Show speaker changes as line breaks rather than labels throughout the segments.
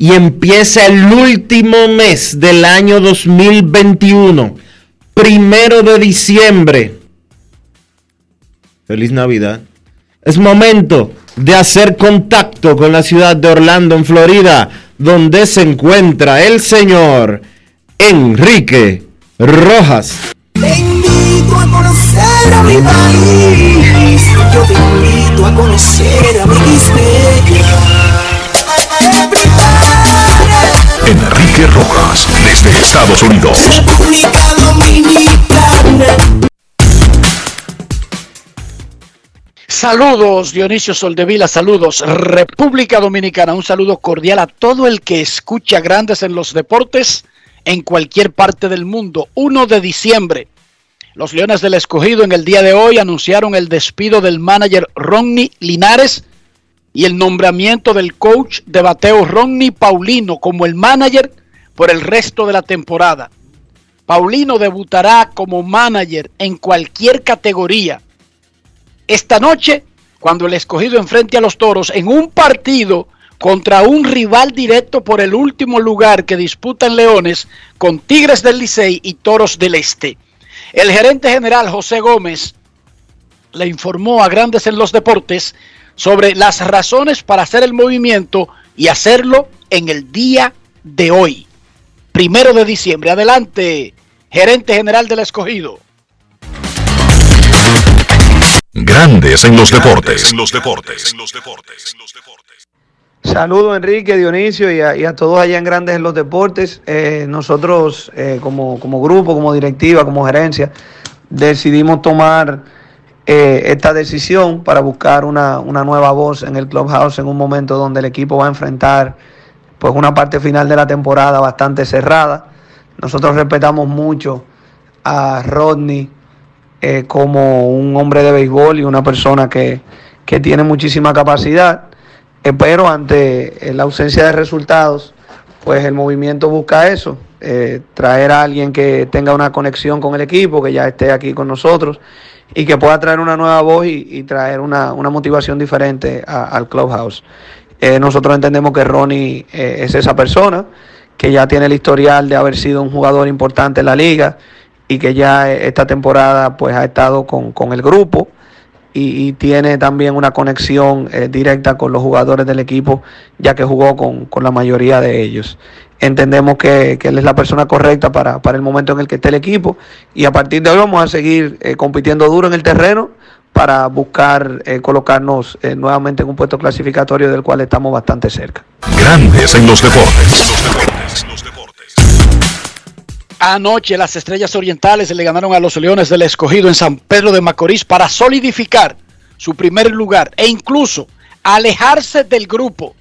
y empieza el último mes del año 2021, primero de diciembre. Feliz Navidad. Es momento de hacer contacto con la ciudad de Orlando, en Florida, donde se encuentra el señor Enrique Rojas.
Te invito a conocer a. Yo te invito a conocer a mi
Enrique Rojas, desde Estados Unidos.
República Dominicana.
Saludos, Dionisio Soldevila, saludos, República Dominicana, un saludo cordial a todo el que escucha grandes en los deportes en cualquier parte del mundo. 1 de diciembre, los Leones del Escogido en el día de hoy anunciaron el despido del manager Ronnie Linares y el nombramiento del coach de bateo Ronnie Paulino como el manager por el resto de la temporada. Paulino debutará como manager en cualquier categoría esta noche cuando el escogido enfrente a los toros en un partido contra un rival directo por el último lugar que disputan Leones con Tigres del Licey y Toros del Este. El gerente general José Gómez le informó a Grandes en los Deportes sobre las razones para hacer el movimiento y hacerlo en el día de hoy, primero de diciembre. Adelante, gerente general del escogido.
Grandes en los deportes. En los deportes.
Saludos Enrique, Dionisio y a, y a todos allá en Grandes en los Deportes. Eh, nosotros eh, como, como grupo, como directiva, como gerencia, decidimos tomar eh, esta decisión para buscar una, una nueva voz en el clubhouse en un momento donde el equipo va a enfrentar pues una parte final de la temporada bastante cerrada. Nosotros respetamos mucho a Rodney eh, como un hombre de béisbol y una persona que, que tiene muchísima capacidad, eh, pero ante la ausencia de resultados, pues el movimiento busca eso, traer a alguien que tenga una conexión con el equipo, que ya esté aquí con nosotros y que pueda traer una nueva voz y, traer una, una motivación diferente a- al clubhouse. Eh, nosotros entendemos que Ronnie eh, es esa persona que ya tiene el historial de haber sido un jugador importante en la liga y que ya eh, esta temporada pues ha estado con, con el grupo y, y tiene también una conexión eh, directa con los jugadores del equipo ya que jugó con, con la mayoría de ellos. Entendemos que, que él es la persona correcta para, para el momento en el que esté el equipo y a partir de hoy vamos a seguir eh, compitiendo duro en el terreno para buscar eh, colocarnos nuevamente en un puesto clasificatorio del cual estamos bastante cerca.
Grandes en los deportes.
Anoche las Estrellas Orientales le ganaron a los Leones del Escogido en San Pedro de Macorís para solidificar su primer lugar e incluso alejarse del grupo.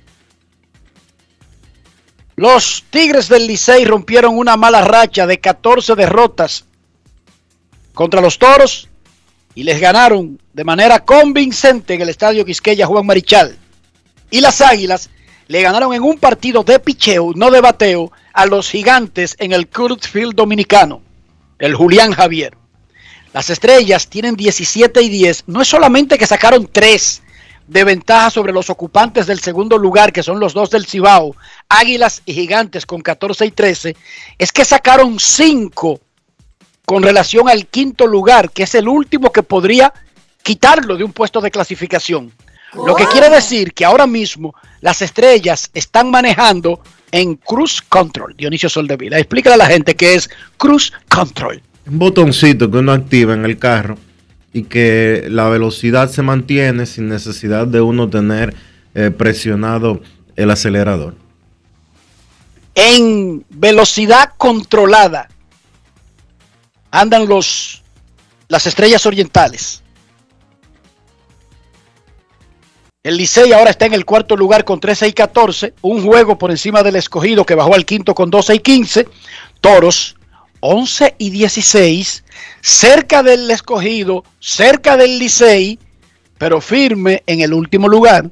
Los Tigres del Licey rompieron una mala racha de 14 derrotas contra los Toros y les ganaron de manera convincente en el estadio Quisqueya Juan Marichal. Y las Águilas le ganaron en un partido de picheo, no de bateo, a los gigantes en el Kurt Field dominicano, el Julián Javier. Las estrellas tienen 17 y 10. No es solamente que sacaron 3 de ventaja sobre los ocupantes del segundo lugar, que son los dos del Cibao, Águilas y Gigantes con 14 y 13, es que sacaron 5 con relación al quinto lugar, que es el último que podría quitarlo de un puesto de clasificación. Lo que quiere decir que ahora mismo las estrellas están manejando en Cruise Control. Dionisio Soldevila, explícale a la gente qué es Cruise Control.
Un botoncito que uno activa en el carro y que la velocidad se mantiene sin necesidad de uno tener eh, presionado el acelerador.
En velocidad controlada andan los las estrellas orientales. El Licey ahora está en el cuarto lugar con 13 y 14, un juego por encima del escogido que bajó al quinto con 12 y 15. Toros 11 y 16, cerca del escogido, cerca del Licey, pero firme en el último lugar.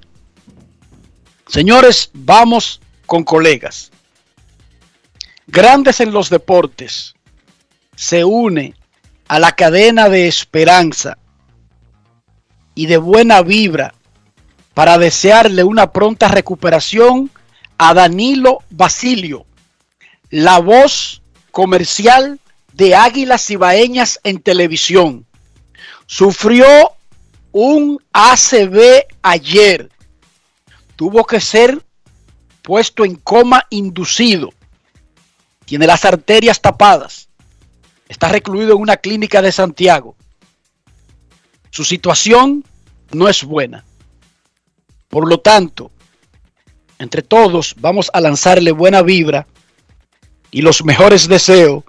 Señores, vamos con colegas. Grandes en los deportes se une a la cadena de esperanza y de buena vibra para desearle una pronta recuperación a Danilo Basilio, la voz comercial de Águilas Ibaeñas en televisión. Sufrió un ACV ayer. Tuvo que ser puesto en coma inducido. Tiene las arterias tapadas. Está recluido en una clínica de Santiago. Su situación no es buena. Por lo tanto, entre todos vamos a lanzarle buena vibra y los mejores deseos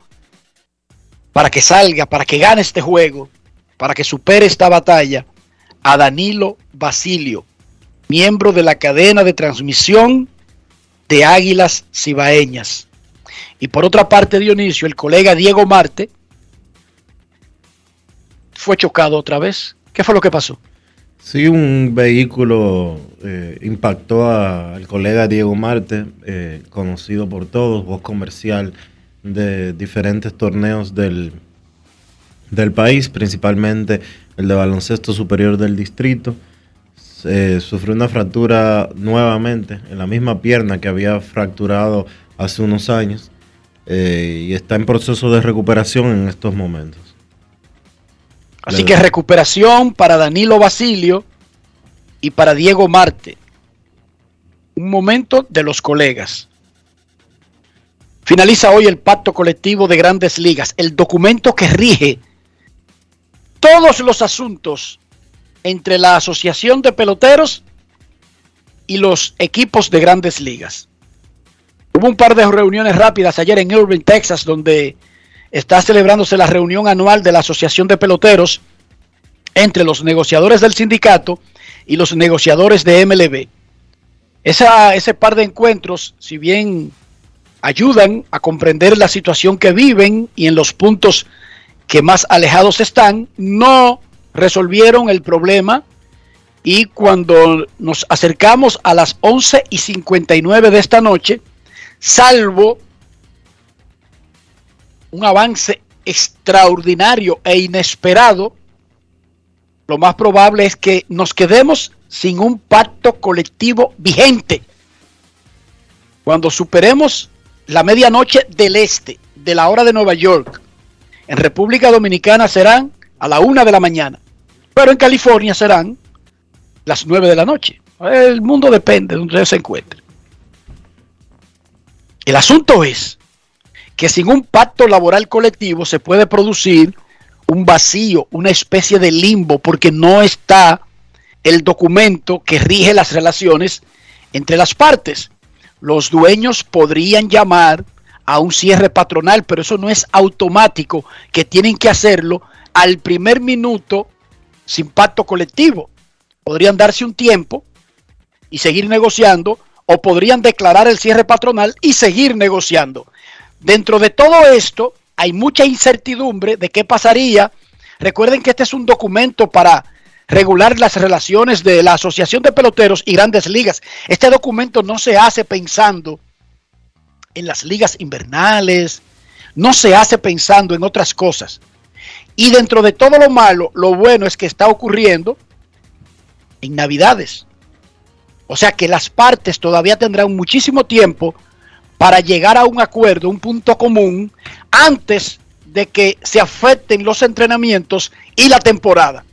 para que salga, para que gane este juego, para que supere esta batalla a Danilo Basilio, miembro de la cadena de transmisión de Águilas Cibaeñas. Y por otra parte, Dionisio, el colega Diego Marte fue chocado otra vez. ¿Qué fue lo que pasó?
Sí, un vehículo eh, impactó al colega Diego Marte, eh, conocido por todos, voz comercial de diferentes torneos del, del país, principalmente el de baloncesto superior del distrito. sufrió una fractura nuevamente en la misma pierna que había fracturado hace unos años eh, y está en proceso de recuperación en estos momentos.
Así que recuperación para Danilo Basilio y para Diego Marte. Un momento de los colegas. Finaliza hoy el pacto colectivo de grandes ligas, el documento que rige todos los asuntos entre la Asociación de Peloteros y los equipos de grandes ligas. Hubo un par de reuniones rápidas ayer en Irving, Texas, donde está celebrándose la reunión anual de la Asociación de Peloteros entre los negociadores del sindicato y los negociadores de MLB. Esa, ese par de encuentros, si bien ayudan a comprender la situación que viven y en los puntos que más alejados están, no resolvieron el problema y cuando nos acercamos a las 11 y 59 de esta noche, salvo un avance extraordinario e inesperado, lo más probable es que nos quedemos sin un pacto colectivo vigente. Cuando superemos la medianoche del este, de la hora de Nueva York, en República Dominicana serán a la una de la mañana, pero en California serán las nueve de la noche. El mundo depende de donde se encuentre. El asunto es que sin un pacto laboral colectivo se puede producir un vacío, una especie de limbo, porque no está el documento que rige las relaciones entre las partes. Los dueños podrían llamar a un cierre patronal, pero eso no es automático, que tienen que hacerlo al primer minuto sin pacto colectivo. podrían darse un tiempo y seguir negociando o podrían declarar el cierre patronal y seguir negociando. Dentro de todo esto hay mucha incertidumbre de qué pasaría. Recuerden que este es un documento para regular las relaciones de la Asociación de Peloteros y Grandes Ligas. Este documento no se hace pensando en las ligas invernales, no se hace pensando en otras cosas. Y dentro de todo lo malo, lo bueno es que está ocurriendo en Navidades. O sea que las partes todavía tendrán muchísimo tiempo para llegar a un acuerdo, un punto común, antes de que se afecten los entrenamientos y la temporada.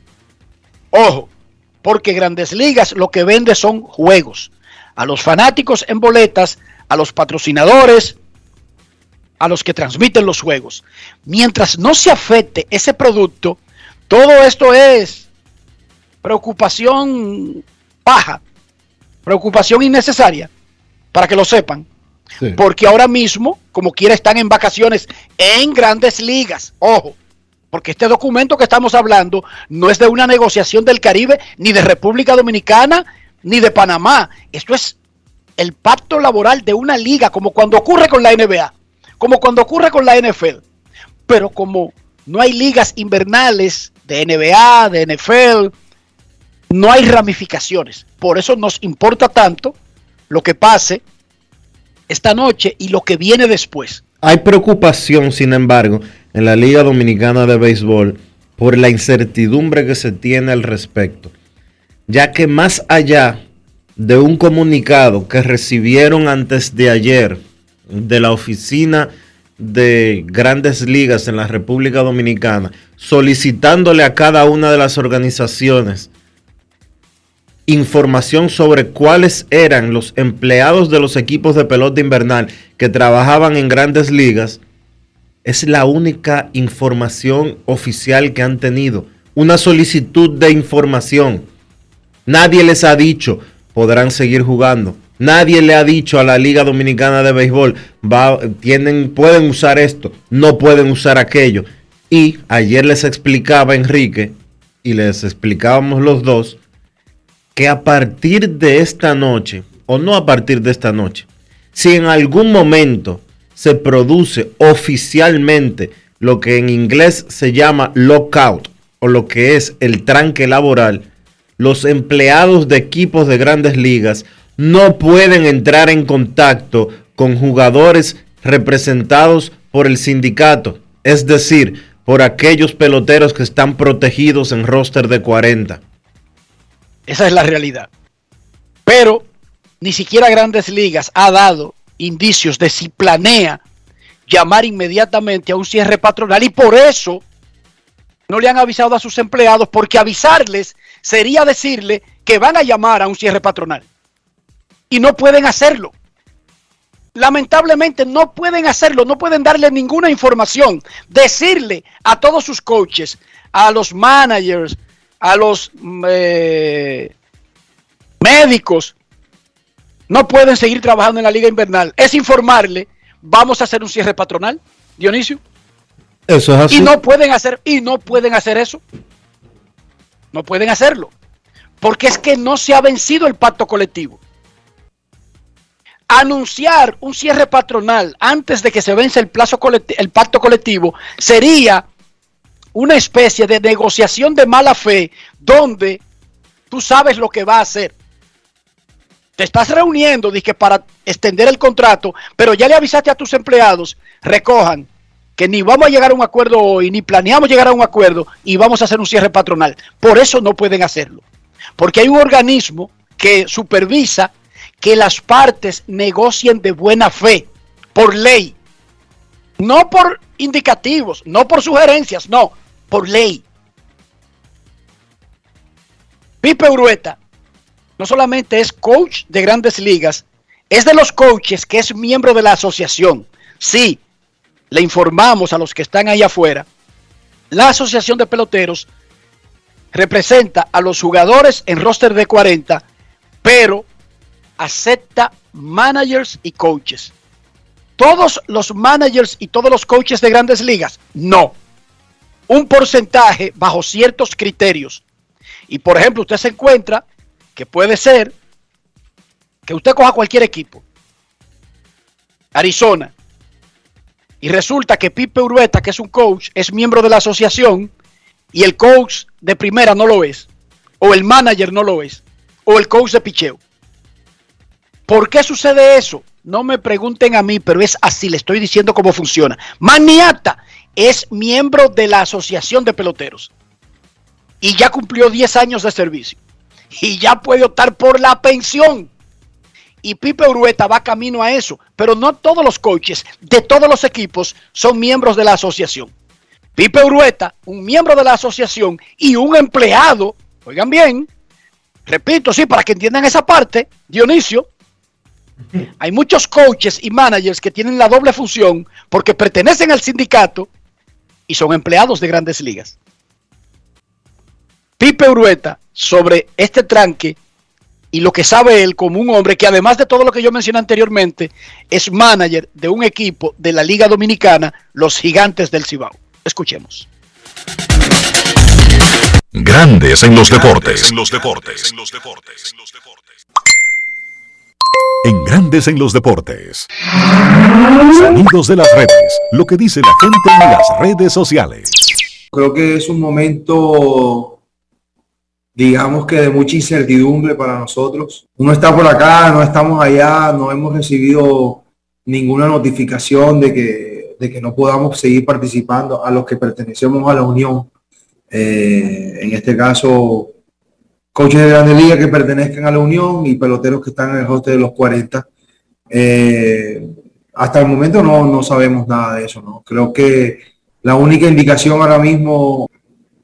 Ojo, porque Grandes Ligas lo que vende son juegos. A los fanáticos en boletas, a los patrocinadores, a los que transmiten los juegos. Mientras no se afecte ese producto, todo esto es preocupación baja, preocupación innecesaria, para que lo sepan. Porque ahora mismo, como quiera, están en vacaciones en grandes ligas. Ojo, porque este documento que estamos hablando no es de una negociación del Caribe, ni de República Dominicana, ni de Panamá. Esto es el pacto laboral de una liga, como cuando ocurre con la NBA, como cuando ocurre con la NFL. Pero como no hay ligas invernales de NBA, de NFL, no hay ramificaciones. Por eso nos importa tanto lo que pase esta noche y lo que viene después.
Hay preocupación, sin embargo, en la Liga Dominicana de Béisbol por la incertidumbre que se tiene al respecto, ya que más allá de un comunicado que recibieron antes de ayer de la oficina de grandes ligas en la República Dominicana, solicitándole a cada una de las organizaciones información sobre cuáles eran los empleados de los equipos de pelota invernal que trabajaban en grandes ligas, es la única información oficial que han tenido. Una solicitud de información. Nadie les ha dicho, podrán seguir jugando. Nadie le ha dicho a la Liga Dominicana de Béisbol, tienen, pueden usar esto, no pueden usar aquello. Y ayer les explicaba Enrique, y les explicábamos los dos, que a partir de esta noche, o no a partir de esta noche, si en algún momento se produce oficialmente lo que en inglés se llama lockout, o lo que es el tranque laboral, los empleados de equipos de grandes ligas no pueden entrar en contacto con jugadores representados por el sindicato, es decir, por aquellos peloteros que están protegidos en roster de 40.
Esa es la realidad. Pero ni siquiera Grandes Ligas ha dado indicios de si planea llamar inmediatamente a un cierre patronal y por eso no le han avisado a sus empleados porque avisarles sería decirle que van a llamar a un cierre patronal y no pueden hacerlo. Lamentablemente no pueden hacerlo, no pueden darle ninguna información, decirle a todos sus coaches, a los managers, a los mm, eh, médicos no pueden seguir trabajando en la liga invernal es informarle, vamos a hacer un cierre patronal, Dionisio.
Eso es así.
Y no pueden hacer, y no pueden hacer eso. No pueden hacerlo. Porque es que no se ha vencido el pacto colectivo. Anunciar un cierre patronal antes de que se vence el, plazo el pacto colectivo sería una especie de negociación de mala fe donde tú sabes lo que va a hacer. Te estás reuniendo dije, para extender el contrato, pero ya le avisaste a tus empleados, recojan que ni vamos a llegar a un acuerdo hoy, ni planeamos llegar a un acuerdo y vamos a hacer un cierre patronal. Por eso no pueden hacerlo. Porque hay un organismo que supervisa que las partes negocien de buena fe, por ley. No por indicativos, no por sugerencias, no, por ley. Pipe Urueta no solamente es coach de grandes ligas, es de los coaches que es miembro de la asociación. Sí, le informamos a los que están ahí afuera. La asociación de peloteros representa a los jugadores en roster de 40, pero acepta managers y coaches. Todos los managers y todos los coaches de grandes ligas, no un porcentaje bajo ciertos criterios. Y por ejemplo, usted se encuentra que puede ser que usted coja cualquier equipo, Arizona, y resulta que Pipe Urueta, que es un coach, es miembro de la asociación y el coach de primera no lo es, o el manager no lo es, o el coach de picheo. ¿Por qué sucede eso? No me pregunten a mí, pero es así, le estoy diciendo cómo funciona. Maniata es miembro de la Asociación de Peloteros y ya cumplió 10 años de servicio y ya puede optar por la pensión. Y Pipe Urueta va camino a eso, pero no todos los coaches de todos los equipos son miembros de la asociación. Pipe Urueta, un miembro de la asociación y un empleado, oigan bien, repito, sí, para que entiendan esa parte, Dionisio, hay muchos coaches y managers que tienen la doble función porque pertenecen al sindicato y son empleados de grandes ligas. Pipe Urueta, sobre este tranque y lo que sabe él como un hombre que además de todo lo que yo mencioné anteriormente, es manager de un equipo de la Liga Dominicana, los Gigantes del Cibao. Escuchemos.
Grandes en los deportes. En los deportes. En los deportes. En Grandes en los deportes. Sonidos de las redes. Lo que dice la gente en las redes sociales.
Creo que es un momento digamos que de mucha incertidumbre para nosotros. Uno está por acá, no estamos allá, no hemos recibido ninguna notificación de que, de que no podamos seguir participando a los que pertenecemos a la Unión. Eh, en este caso, coaches de Grande Liga que pertenezcan a la Unión y peloteros que están en el hoste de los 40. Eh, hasta el momento no, no sabemos nada de eso, ¿no? Creo que la única indicación ahora mismo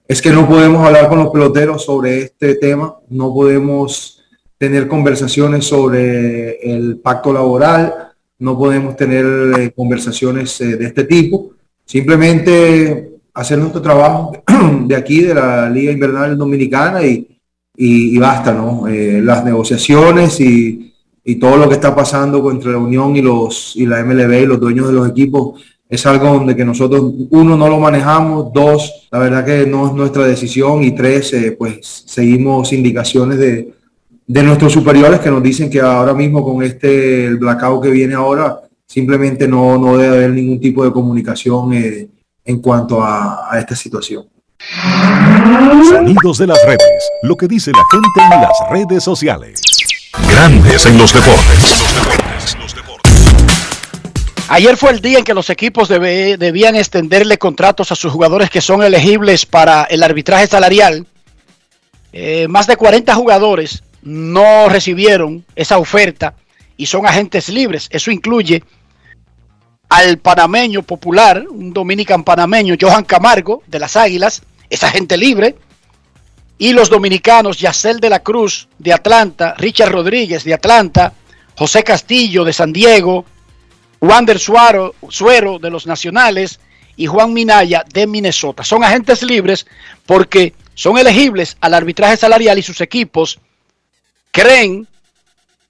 es que no podemos hablar con los peloteros sobre este tema, no podemos tener conversaciones sobre el pacto laboral, no podemos tener eh, conversaciones eh, de este tipo, simplemente hacer nuestro trabajo de aquí, de la Liga Invernal Dominicana y, basta, ¿no? Eh, las negociaciones y, y, todo lo que está pasando entre la Unión y, los, y la MLB y los dueños de los equipos es algo donde que nosotros, uno, no lo manejamos, dos, la verdad que no es nuestra decisión y tres, eh, pues seguimos indicaciones de, de, nuestros superiores que nos dicen que ahora mismo con este el blackout que viene ahora, simplemente no, no debe haber ningún tipo de comunicación eh, en cuanto a, a esta situación.
Sonidos de las redes, lo que dice la gente en las redes sociales. Grandes en los deportes.
Ayer fue el día en que los equipos debían extenderle contratos a sus jugadores que son elegibles para el arbitraje salarial. Eh, más de 40 jugadores no recibieron esa oferta y son agentes libres. Eso incluye al panameño popular, un dominican panameño, Johan Camargo, de las Águilas, es agente libre. Y los dominicanos, Yacel de la Cruz, de Atlanta, Richard Rodríguez, de Atlanta, José Castillo, de San Diego, Wander Suero de los Nacionales y Juan Minaya de Minnesota. Son agentes libres porque son elegibles al arbitraje salarial y sus equipos creen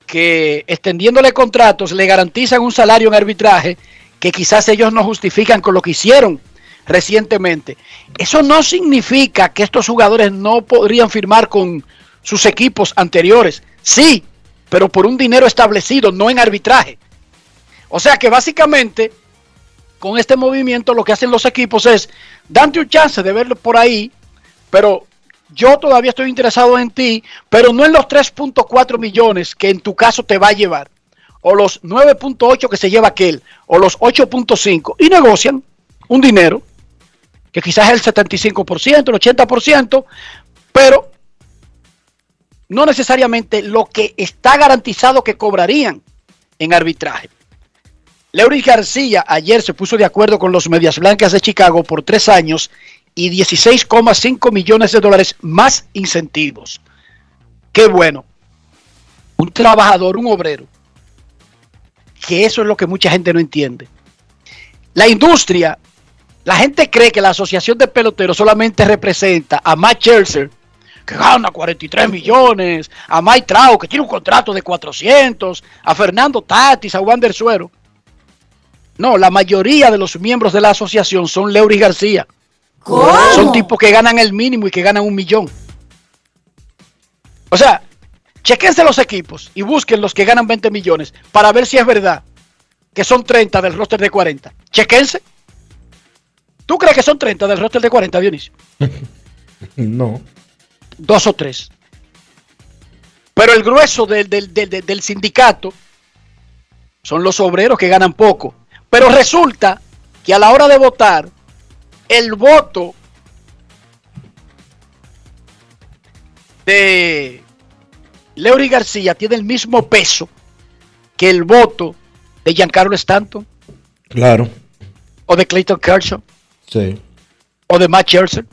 que extendiéndole contratos le garantizan un salario en arbitraje que quizás ellos no justifican con lo que hicieron recientemente. Eso no significa que estos jugadores no podrían firmar con sus equipos anteriores. Sí, pero por un dinero establecido, no en arbitraje. O sea que básicamente con este movimiento lo que hacen los equipos es darte un chance de verlo por ahí, pero yo todavía estoy interesado en ti, pero no en los 3.4 millones que en tu caso te va a llevar, o los 9.8 que se lleva aquel, o los 8.5, y negocian un dinero que quizás es el 75%, el 80%, pero no necesariamente lo que está garantizado que cobrarían en arbitraje. Leury García ayer se puso de acuerdo con los Medias Blancas de Chicago por tres años y 16,5 millones de dólares más incentivos. Qué bueno. Un trabajador, un obrero. Que eso es lo que mucha gente no entiende. La industria, la gente cree que la Asociación de Peloteros solamente representa a Matt Scherzer, que gana 43 millones, a Mike Trout, que tiene un contrato de 400, a Fernando Tatis, a Wander Suero. No, la mayoría de los miembros de la asociación son Leury García. Son tipos que ganan el mínimo y que ganan un millón. O sea, chequense los equipos y busquen los que ganan 20 millones para ver si es verdad que son 30 del roster de 40. Chequense. ¿Tú crees que son 30 del roster de 40, Dionisio?
no.
Dos o tres. Pero el grueso del, del, del, del sindicato son los obreros que ganan poco. Pero resulta que a la hora de votar, el voto de Leury García tiene el mismo peso que el voto de Giancarlo Stanton.
Claro.
O de Clayton Kershaw.
Sí.
O de Matt Scherzer.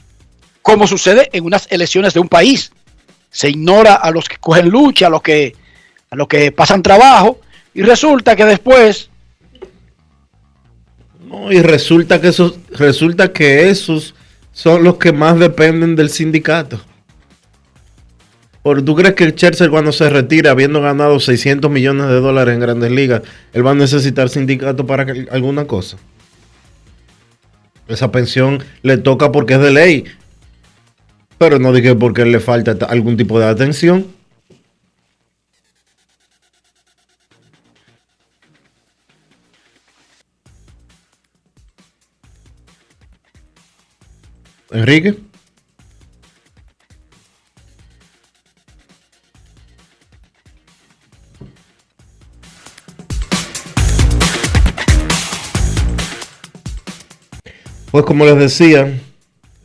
Como sucede en unas elecciones de un país. Se ignora a los que cogen lucha, a los que, a los que pasan trabajo. Y resulta que después.
No, y resulta que esos, resulta que esos son los que más dependen del sindicato. ¿Tú crees que Scherzer cuando se retira, habiendo ganado 600 millones de dólares en grandes ligas, él va a necesitar sindicato para alguna cosa? Esa pensión le toca porque es de ley. Pero no dije porque le falta algún tipo de atención. Enrique. Pues como les decía,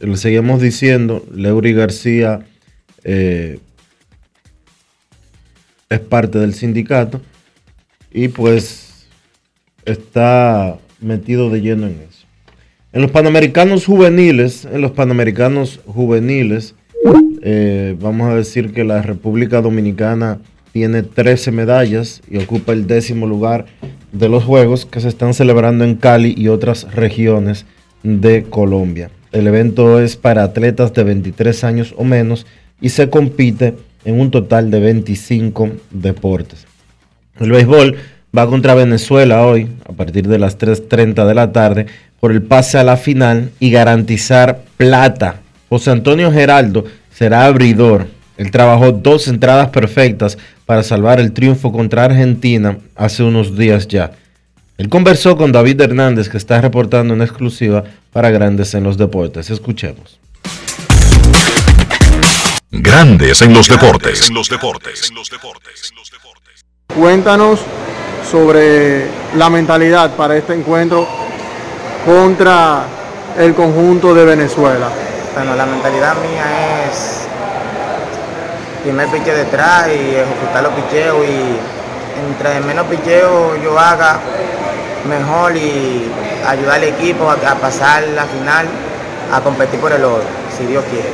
le seguimos diciendo, Leury García eh, es parte del sindicato y pues está metido de lleno en eso. En los Panamericanos juveniles, en los Panamericanos juveniles, eh, vamos a decir que la República Dominicana tiene 13 medallas y ocupa el décimo lugar de los Juegos que se están celebrando en Cali y otras regiones de Colombia. El evento es para atletas de 23 años o menos y se compite en un total de 25 deportes. El béisbol va contra Venezuela hoy a partir de las 3.30 de la tarde por el pase a la final y garantizar plata. José Antonio Geraldo será abridor. Él trabajó dos entradas perfectas para salvar el triunfo contra Argentina hace unos días ya. Él conversó con David Hernández, que está reportando en exclusiva para Grandes en los Deportes. Escuchemos.
Grandes en los deportes. En los deportes.
Cuéntanos sobre la mentalidad para este encuentro contra el conjunto de Venezuela.
Bueno, la mentalidad mía es primer piche detrás y ejecutar los picheos y entre menos picheo yo haga, mejor y ayudar al equipo a, pasar la final, a competir por el oro, si Dios quiere.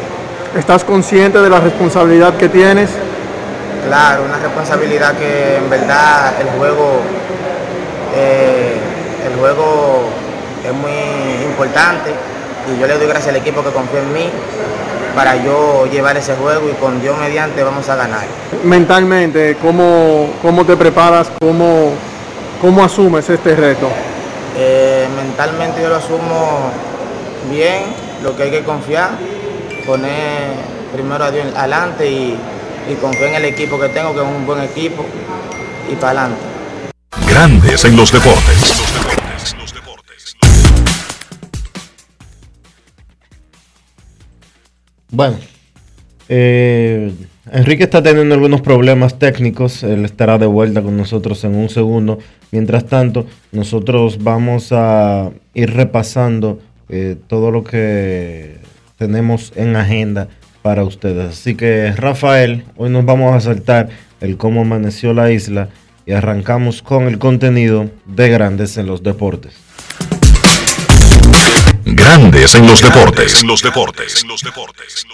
¿Estás consciente de la responsabilidad que tienes?
Claro, una responsabilidad que en verdad el juego, eh, el juego es muy importante y yo le doy gracias al equipo que confía en mí para yo llevar ese juego y con Dios mediante vamos a ganar.
Mentalmente, ¿cómo, cómo te preparas? ¿Cómo, ¿Cómo asumes este reto?
Eh, mentalmente yo lo asumo bien, lo que hay que confiar, poner primero a Dios adelante y, y confiar en el equipo que tengo, que es un buen equipo, y para adelante.
Grandes en los deportes.
Bueno, eh, Enrique está teniendo algunos problemas técnicos, él estará de vuelta con nosotros en un segundo. Mientras tanto, nosotros vamos a ir repasando eh, todo lo que tenemos en agenda para ustedes. Así que Rafael, hoy nos vamos a saltar el cómo amaneció la isla y arrancamos con el contenido de Grandes en los Deportes.
Grandes en los deportes. En los deportes. En los deportes.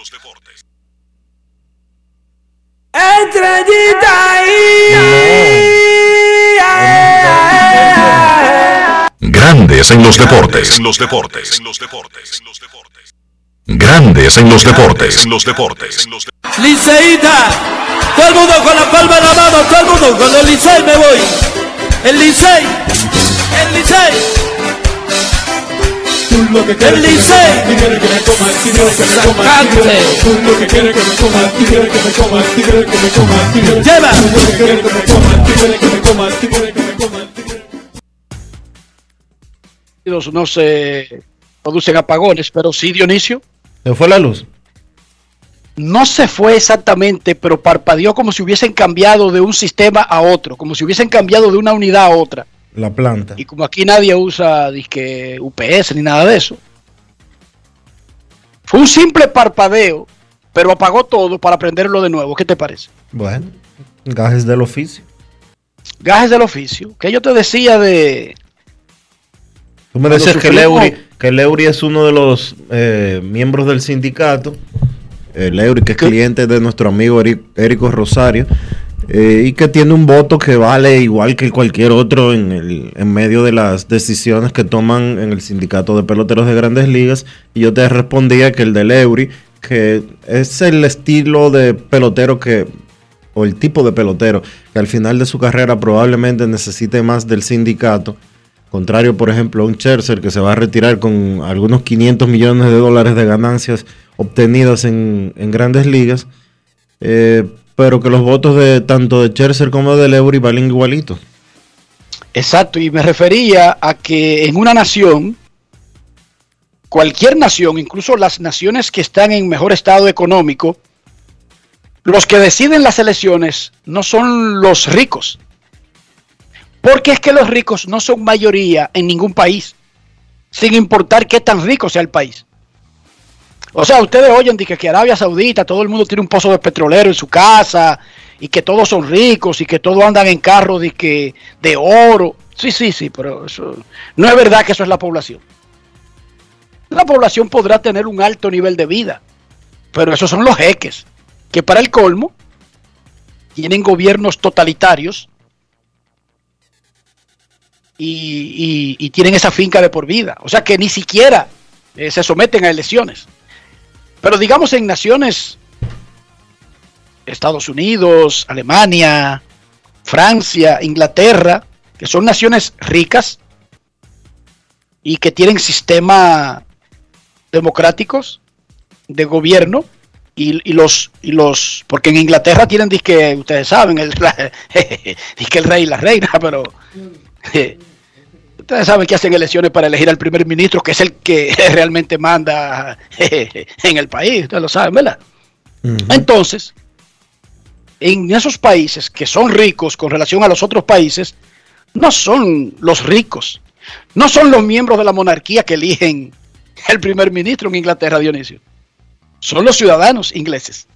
Grandes en los deportes. En los deportes. En los deportes. Grandes en los deportes. En los deportes.
Liceíta. Todo el mundo con la palma en la mano. Todo el mundo con el Licey me voy. El Licey. El Licey. Lo que quieres que me quieres que me coma, si quieres que me coma, si quieres tú lo que quieres que me coma, si quieres que me coma, si quieres que me coma, si quieres
Lleva.
tú lo que quieres que me coma, si quieres que me coma, si quieres que me coma, si quieres
no se producen apagones, pero sí, Dionisio,
¿Se fue la luz?
no se fue exactamente, pero parpadeó como si hubiesen cambiado de un sistema a otro, como si hubiesen cambiado de una unidad a otra.
La planta.
Y como aquí nadie usa disque UPS ni nada de eso, fue un simple parpadeo, pero apagó todo para prenderlo de nuevo. ¿Qué te parece?
Bueno, gajes del oficio.
Gajes del oficio. Que yo te decía de.
Tú me decías que Leury, que Leury es uno de los eh, miembros del sindicato. Eh, Leury, que es cliente de nuestro amigo Érico Rosario. Eh, y que tiene un voto que vale igual que cualquier otro en, el, en medio de las decisiones que toman en el sindicato de peloteros de grandes ligas. Y yo te respondía que el de Leury, que es el estilo de pelotero que o el tipo de pelotero que al final de su carrera probablemente necesite más del sindicato. Contrario, por ejemplo, a un Scherzer que se va a retirar con algunos 500 millones de dólares de ganancias obtenidas en, en grandes ligas. eh, pero que los votos de tanto de Scherzer como de Leury valen igualitos.
Exacto, y me refería a que en una nación, cualquier nación, incluso las naciones que están en mejor estado económico, los que deciden las elecciones no son los ricos. Porque es que los ricos no son mayoría en ningún país, sin importar qué tan rico sea el país. O sea, ustedes oyen de que, que Arabia Saudita, todo el mundo tiene un pozo de petrolero en su casa y que todos son ricos y que todos andan en carros de, que, de oro. Sí, sí, sí, pero eso no es verdad que eso es la población. La población podrá tener un alto nivel de vida, pero esos son los jeques, que para el colmo tienen gobiernos totalitarios y, tienen esa finca de por vida. O sea que ni siquiera eh, se someten a elecciones. Pero digamos en naciones, Estados Unidos, Alemania, Francia, Inglaterra, que son naciones ricas y que tienen sistemas democráticos de gobierno y, y los y los porque en Inglaterra tienen disque ustedes saben el disque el rey y la reina pero eh, ustedes saben que hacen elecciones para elegir al primer ministro que es el que realmente manda en el país ustedes lo saben verdad entonces en esos países que son ricos con relación a los otros países no son los ricos no son los miembros de la monarquía que eligen el primer ministro en Inglaterra, Dionisio. Son los ciudadanos ingleses.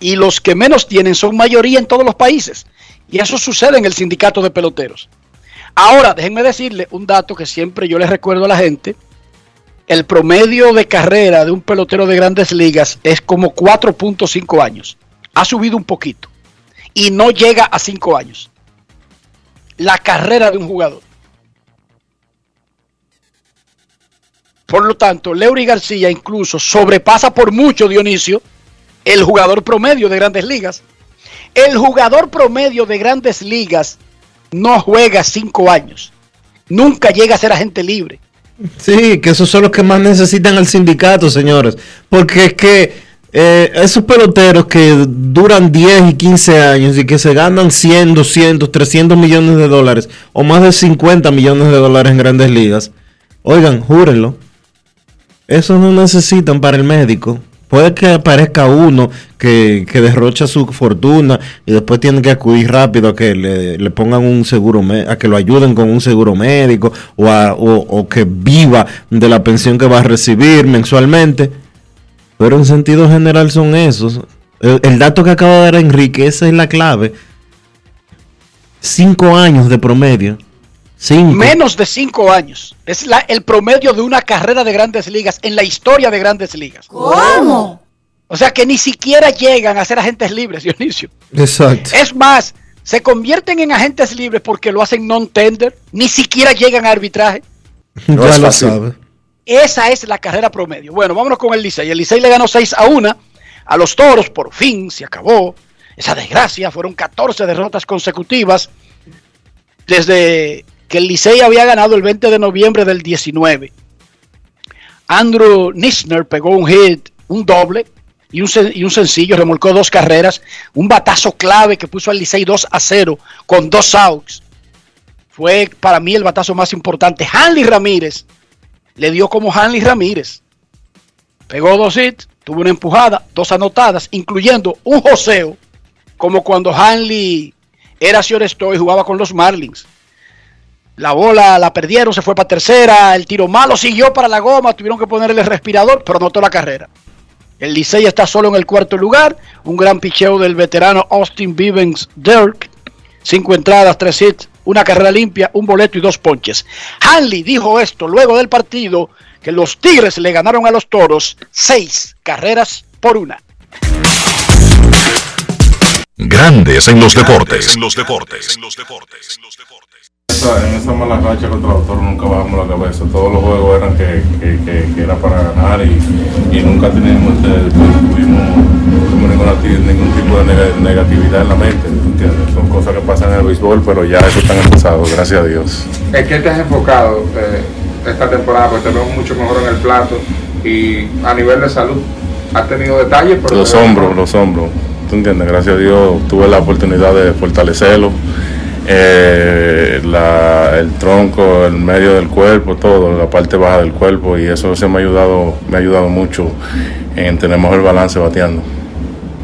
Y los que menos tienen son mayoría en todos los países. Y eso sucede en el sindicato de peloteros. Ahora, déjenme decirle un dato que siempre yo les recuerdo a la gente. El promedio de carrera de un pelotero de grandes ligas es como 4.5 años. Ha subido un poquito. Y no llega a 5 años. La carrera de un jugador. Por lo tanto, Leury García incluso sobrepasa por mucho, Dionisio, el jugador promedio de grandes ligas. El jugador promedio de grandes ligas no juega cinco años. Nunca llega a ser agente libre.
Sí, que esos son los que más necesitan al sindicato, señores. Porque es que eh, esos peloteros que duran 10 y 15 años y que se ganan 100, 200, 300 millones de dólares o más de 50 millones de dólares en grandes ligas, oigan, júrenlo. Eso no necesitan para el médico. Puede que aparezca uno que, que derrocha su fortuna y después tiene que acudir rápido a que le, le pongan un seguro, a que lo ayuden con un seguro médico o, a- o que viva de la pensión que va a recibir mensualmente. Pero en sentido general son esos. El, el dato que acaba de dar Enrique, esa es la clave. Cinco años de promedio. Cinco.
Menos de cinco años. Es la- el promedio de una carrera de grandes ligas en la historia de grandes ligas.
¿Cómo?
O sea que ni siquiera llegan a ser agentes libres, Dionisio.
Exacto.
Es más, se convierten en agentes libres porque lo hacen non-tender, ni siquiera llegan a arbitraje.
No
ya lo sabe.
Esa es la carrera promedio. Bueno, vámonos con el Licey. El Licey le ganó 6 a 1 a los Toros. Por fin se acabó esa desgracia. Fueron 14 derrotas consecutivas desde que el Licey había ganado el 20 de noviembre del 19. Andrew Nisner pegó un hit, un doble y un, sencillo, remolcó dos carreras, un batazo clave que puso al Licey 2 a 0 con dos outs. Fue para mí el batazo más importante. Hanley Ramírez le dio como Hanley Ramírez. Pegó dos hits, tuvo una empujada, dos anotadas, incluyendo un joseo, como cuando Hanley era Stoy y jugaba con los Marlins. La bola la perdieron, se fue para tercera, el tiro malo siguió para la goma, tuvieron que ponerle el respirador, pero anotó la carrera. El Licey está solo en el cuarto lugar, un gran picheo del veterano Austin Vivens Dirk, cinco entradas, tres hits, una carrera limpia, un boleto y dos ponches. Hanley dijo esto luego del partido que los Tigres le ganaron a los Toros seis carreras por una.
Grandes en los deportes. En los deportes.
Esa- en esa mala racha contra los toros nunca bajamos la cabeza. Todos los juegos eran que, que, que, que era para ganar y, y nunca teníamos, eh, tuvimos, ninguna ningún tipo de nega- negatividad en la mente. ¿entiendes? Son cosas que pasan en el béisbol, pero ya eso está empezado, gracias a Dios.
¿En qué te has enfocado eh, esta temporada? Porque te veo mucho mejor en el plato y a nivel de salud. ¿Has tenido detalles? Pero
Los hombros, los hombros. ¿Tú entiendes? Gracias a Dios tuve la oportunidad de fortalecerlo. Eh, el tronco, el medio del cuerpo, todo, la parte baja del cuerpo y eso se me ha ayudado, me ha ayudado mucho en tener mejor balance bateando.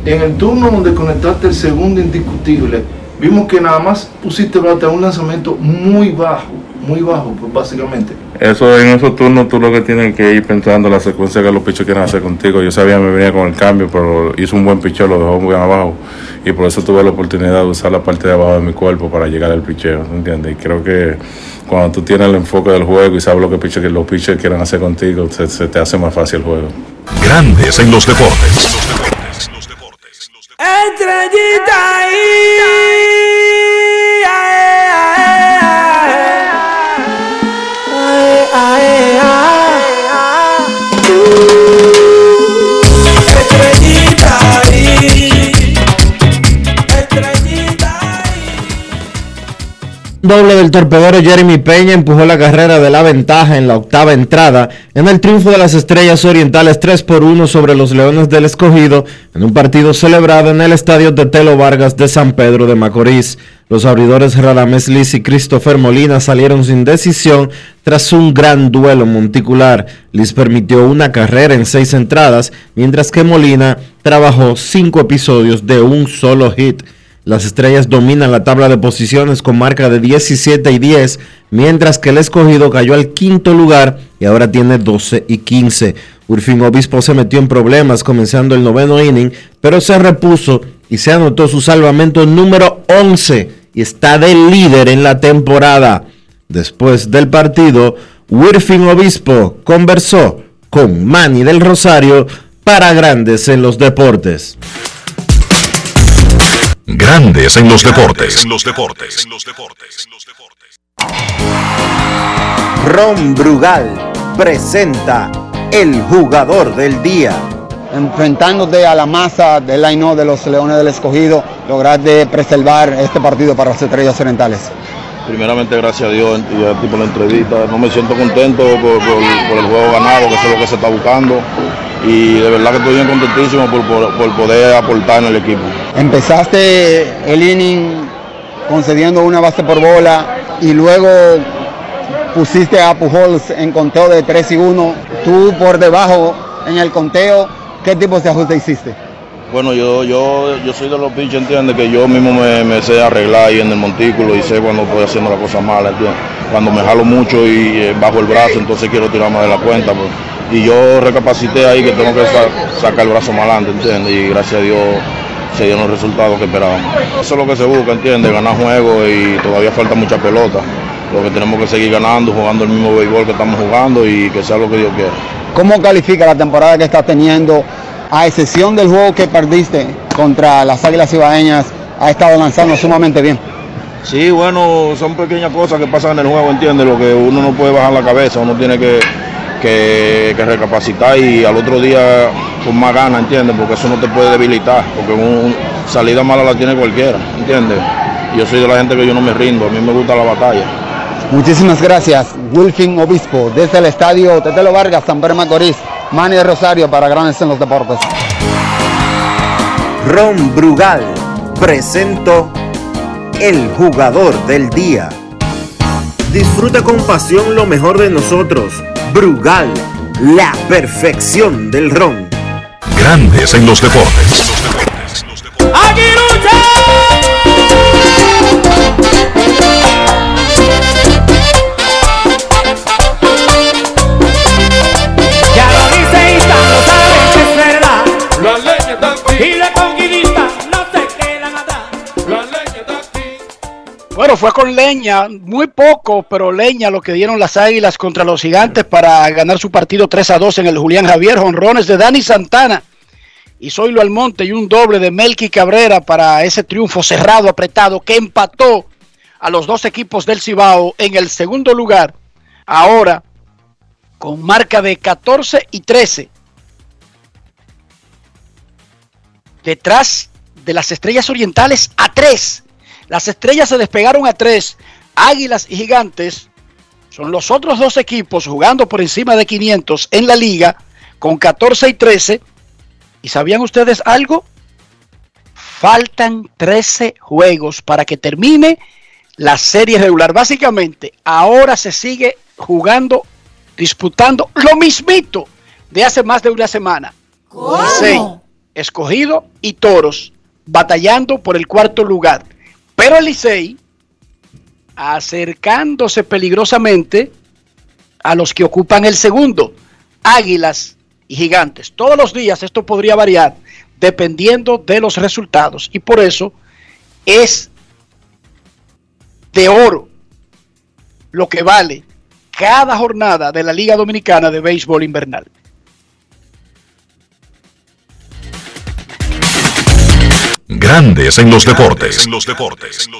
En el turno donde conectaste el segundo indiscutible, vimos que nada más pusiste bate a un lanzamiento muy bajo, muy bajo, pues básicamente.
Eso en esos turnos tú lo que tienes que ir pensando la secuencia que los pichos quieren hacer contigo. Yo sabía que me venía con el cambio, pero hizo un buen picheo, lo dejó muy abajo y por eso tuve la oportunidad de usar la parte de abajo de mi cuerpo para llegar al picheo, ¿tú ¿entiendes? Y creo que cuando tú tienes el enfoque del juego y sabes lo que, piche- que los pichos quieren hacer contigo, se, se te hace más fácil el juego.
Grandes en los deportes.
Estrellita ahí.
Doble del torpedero Jeremy Peña empujó la carrera de la ventaja en la octava entrada en el triunfo de las Estrellas Orientales 3 por 1 sobre los Leones del Escogido en un partido celebrado en el estadio de Telo Vargas de San Pedro de Macorís. Los abridores Radames Liz y Christopher Molina salieron sin decisión tras un gran duelo monticular. Liz permitió una carrera en seis entradas, mientras que Molina trabajó cinco episodios de un solo hit. Las estrellas dominan la tabla de posiciones con marca de 17 y 10, mientras que el escogido cayó al quinto lugar y ahora tiene 12 y 15. Urfin Obispo se metió en problemas comenzando el noveno inning, pero se repuso y se anotó su salvamento número 11 y está de líder en la temporada. Después del partido, Wirfin Obispo conversó con Manny del Rosario para Grandes en los Deportes.
Grandes en los deportes.
En los deportes.
Ron Brugal presenta el jugador del día.
enfrentándote a la masa del line de los Leones del Escogido, lograste preservar este partido para las Estrellas Orientales.
Primeramente, gracias a Dios y a ti por la entrevista. No me siento contento por, el juego ganado, que es lo que se está buscando. Y de verdad que estoy bien contentísimo por- por poder aportar en el equipo.
Empezaste el inning concediendo una base por bola y luego pusiste a Pujols en conteo de 3 y 1. Tú por debajo en el conteo, ¿qué tipo de ajuste hiciste?
Bueno, yo, yo, yo soy de los pitchers, entiende que yo mismo me, sé arreglar ahí en el montículo y sé cuando estoy haciendo la cosa mala, ¿entiendes? Cuando me jalo mucho y eh, bajo el brazo, entonces quiero tirar más de la cuenta. pues. Y yo recapacité ahí que tengo que sa- sacar el brazo más adelante, ¿entiendes? Y gracias a Dios se dieron los resultados que esperábamos. Eso es lo que se busca, ¿entiendes? Ganar juegos y todavía falta mucha pelota. Lo que tenemos que seguir ganando, jugando el mismo béisbol que estamos jugando y que sea lo que Dios quiera.
¿Cómo califica la temporada que estás teniendo? A excepción del juego que perdiste contra las Águilas Ibaeñas, ha estado lanzando sumamente bien.
Sí, bueno, son pequeñas cosas que pasan en el juego, ¿entiendes? Lo que uno no puede bajar la cabeza, uno tiene que, que, que recapacitar y al otro día con más ganas, ¿entiendes? Porque eso no te puede debilitar, porque un, salida mala la tiene cualquiera, ¿entiendes? Yo soy de la gente que yo no me rindo, a mí me gusta la batalla.
Muchísimas gracias, Wilfin Obispo, desde el estadio Tetelo Vargas, San Macorís, Manny de Rosario para Grandes en los Deportes.
Ron Brugal presento el jugador del día. Disfruta con pasión lo mejor de nosotros. Brugal, la perfección del ron.
Grandes en los deportes.
Ya
Fue con leña, muy poco, pero leña lo que dieron las águilas contra los gigantes para ganar su partido 3 a 2 en el Julián Javier. Honrones de Dani Santana y Zoilo Almonte y un doble de Melky Cabrera para ese triunfo cerrado, apretado, que empató a los dos equipos del Cibao en el segundo lugar. Ahora, con marca de 14 y 13. Detrás de las estrellas orientales a 3. Las estrellas se despegaron a 3. Águilas y Gigantes son los otros dos equipos jugando por encima de 500 en la liga con 14 y 13. ¿Y sabían ustedes algo? Faltan 13 juegos para que termine la serie regular. Básicamente, ahora se sigue jugando, disputando lo mismito de hace más de una semana. Licey, escogido y toros batallando por el cuarto lugar. Pero el Licey acercándose peligrosamente a los que ocupan el segundo. Águilas y gigantes. Todos los días esto podría variar dependiendo de los resultados. Y por eso es de oro lo que vale cada jornada de la Liga Dominicana de Béisbol Invernal.
Grandes en los deportes.
En los deportes.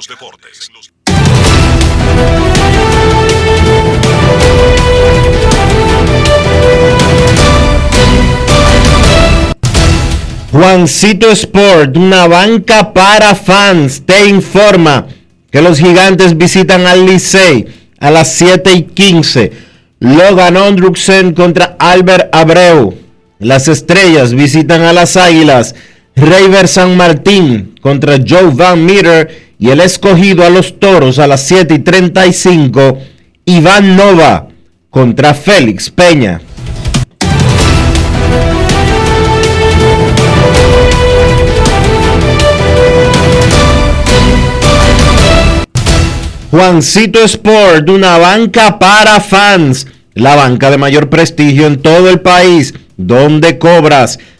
Juancito Sport, una banca para fans, te informa que los gigantes visitan al Licey a las 7 y 15. Logan Ondruksen contra Albert Abreu. Las estrellas visitan a las águilas. Reiver San Martín contra Joe Van Meter y el escogido a los toros a las 7 y 35. Iván Nova contra Félix Peña. Juancito Sport, una banca para fans, la banca de mayor prestigio en todo el país, donde cobras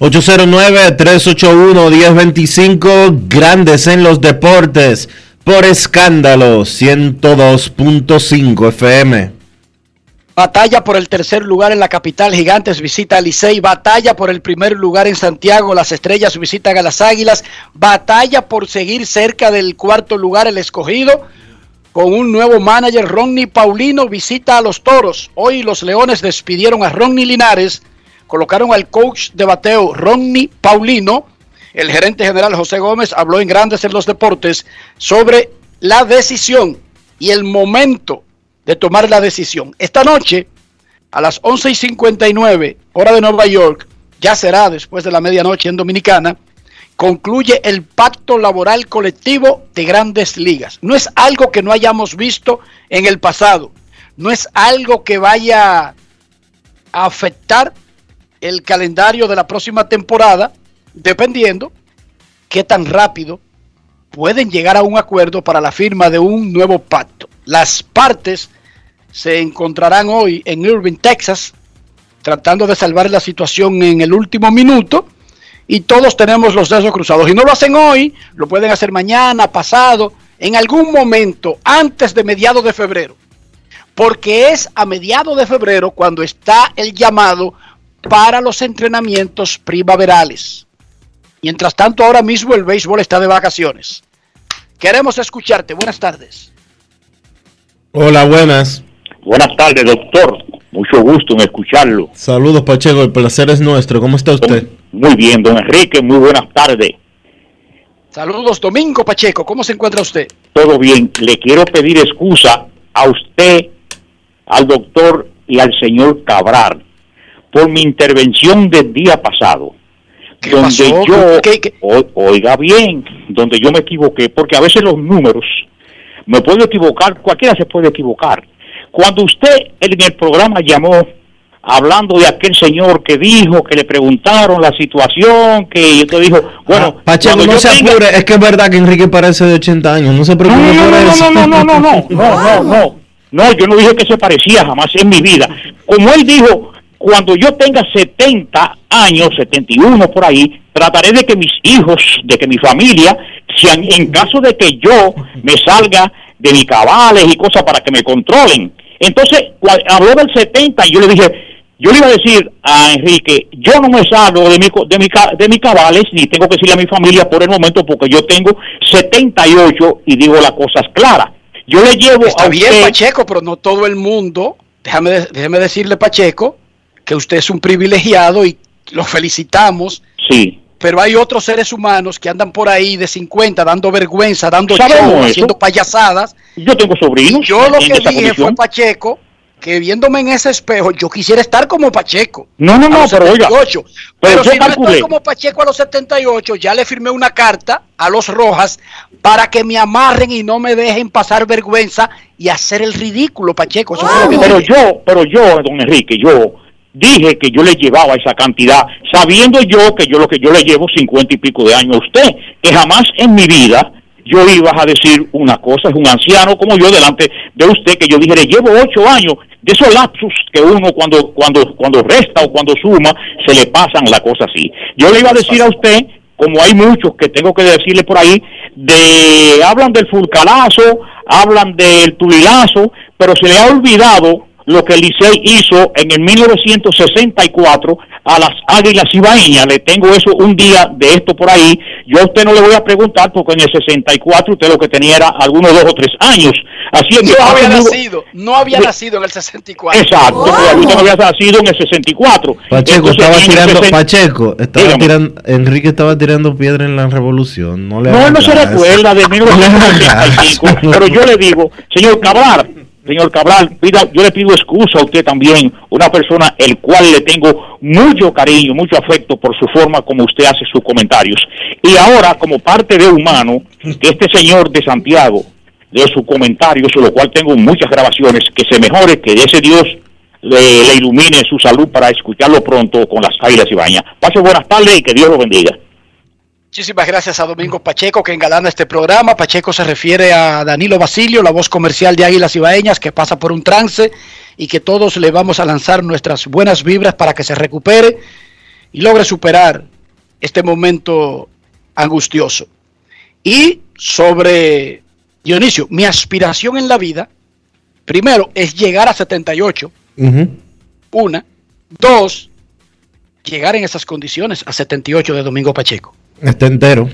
809-381-1025, grandes en los deportes, por escándalo 102.5 FM.
Batalla por el tercer lugar en la capital, Gigantes visita a Licey, batalla por el primer lugar en Santiago, las Estrellas visitan a las Águilas, batalla por seguir cerca del cuarto lugar el escogido, con un nuevo manager, Ronnie Paulino visita a los Toros. Hoy los Leones despidieron a Ronnie Linares, colocaron al coach de bateo Ronnie Paulino. El gerente general José Gómez habló en Grandes en los Deportes sobre la decisión y el momento de tomar la decisión. Esta noche, a las 11 y 59, hora de Nueva York, ya será después de la medianoche en Dominicana, concluye el pacto laboral colectivo de grandes ligas. No es algo que no hayamos visto en el pasado, no es algo que vaya a afectar el calendario de la próxima temporada, dependiendo qué tan rápido pueden llegar a un acuerdo para la firma de un nuevo pacto. Las partes se encontrarán hoy en Irving, Texas, tratando de salvar la situación en el último minuto y todos tenemos los dedos cruzados. Y no lo hacen hoy, lo pueden hacer mañana, pasado, en algún momento antes de mediados de febrero. Porque es a mediados de febrero cuando está el llamado para los entrenamientos primaverales. Mientras tanto, ahora mismo el béisbol está de vacaciones. Queremos escucharte. Buenas tardes.
Hola, buenas.
Buenas tardes, doctor. Mucho gusto en escucharlo.
Saludos, Pacheco. El placer es nuestro. ¿Cómo está usted?
Muy bien, don Enrique. Muy buenas tardes.
Saludos, Domingo Pacheco. ¿Cómo se encuentra usted?
Todo bien. Le quiero pedir excusa a usted, al doctor y al señor Cabral por mi intervención del día pasado. donde
pasó?
yo,
¿Qué- qué?
o- oiga bien, donde yo me equivoqué, porque a veces los números, me puedo equivocar, cualquiera se puede equivocar. Cuando usted en el programa llamó hablando de aquel señor que dijo, que le preguntaron la situación, que usted dijo, bueno,
Pacheco,
cuando
no
yo
se
tenga-
apure. Es que es verdad que Enrique parece de 80 años. No se preocupe
no,
por
no, no,
eso.
no, no, no, no, no, no, no, no. No, yo no dije que se parecía jamás en mi vida. Como él dijo, cuando yo tenga 70 años, 71 por ahí, trataré de que mis hijos, de que mi familia, sean, en caso de que yo me salga de mis cabales y cosas para que me controlen. Entonces, habló del 70 y yo le dije, yo le iba a decir a Enrique, yo no me salgo de mi, de mi, de mis cabales ni tengo que decirle a mi familia por el momento porque yo tengo 78 y digo las cosas claras. Yo le llevo
Está
a
bien, Pacheco, pero no todo el mundo. Déjame, déjeme decirle, Pacheco, que usted es un privilegiado y lo felicitamos.
Sí.
Pero hay otros seres humanos que andan por ahí de 50 dando vergüenza, dando show, haciendo payasadas.
Yo tengo sobrinos.
Yo lo que dije
condición.
fue, Pacheco, que viéndome en ese espejo, yo quisiera estar como Pacheco.
No, no, no, pero oiga,
78.
pero
Pero,
yo
si no estoy como Pacheco a los 78, ya le firmé una carta a los Rojas para que me amarren y no me dejen pasar vergüenza y hacer el ridículo, Pacheco. Eso fue lo que
Pero
dije.
yo, pero yo, don Enrique, yo dije que yo le llevaba esa cantidad, sabiendo yo que yo lo que yo le llevo 50 y pico de años a usted, que jamás en mi vida yo iba a decir una cosa, es un anciano como yo delante de usted, que yo dije, le llevo ocho años, de esos lapsus que uno cuando, cuando, cuando resta o cuando suma, se le pasan la cosa así. Yo le iba a decir a usted, como hay muchos que tengo que decirle por ahí, de hablan del fulcalazo, hablan del tulilazo, pero se le ha olvidado lo que el Licey hizo en el 1964 a las Águilas Ibaeñas. Le tengo eso un día de esto por ahí. Yo a usted no le voy a preguntar porque en el 64 usted lo que tenía era algunos dos o tres años. Así es
No había nacido, no había
Sí.
nacido en el 64.
Exacto, no había nacido en el 64.
Pacheco
Entonces,
estaba tirando,
60
Pacheco estaba
Dígame.
tirando, Enrique estaba tirando piedra en la revolución. No le
No, él no se recuerda de 1985, pero yo le digo, señor Cabral, señor Cabral, pida- yo le pido excusa a usted también, una persona el cual le tengo mucho cariño, mucho afecto por su forma como usted hace sus comentarios. Y ahora, como parte de humano, que este señor de Santiago, de sus comentarios, lo cual tengo muchas grabaciones, que se mejore, que ese Dios le, ilumine su salud para escucharlo pronto con las águilas y bañas. Pase buenas tardes y que Dios lo bendiga.
Muchísimas gracias a Domingo Pacheco que engalana este programa. Pacheco se refiere a Danilo Basilio, la voz comercial de Águilas Ibaeñas, que pasa por un trance y que todos le vamos a lanzar nuestras buenas vibras para que se recupere y logre superar este momento angustioso. Y sobre Dionisio, mi aspiración en la vida, primero, es llegar a 78,
Ujú.
una. Dos, llegar en esas condiciones a 78 de Domingo Pacheco.
Está entero.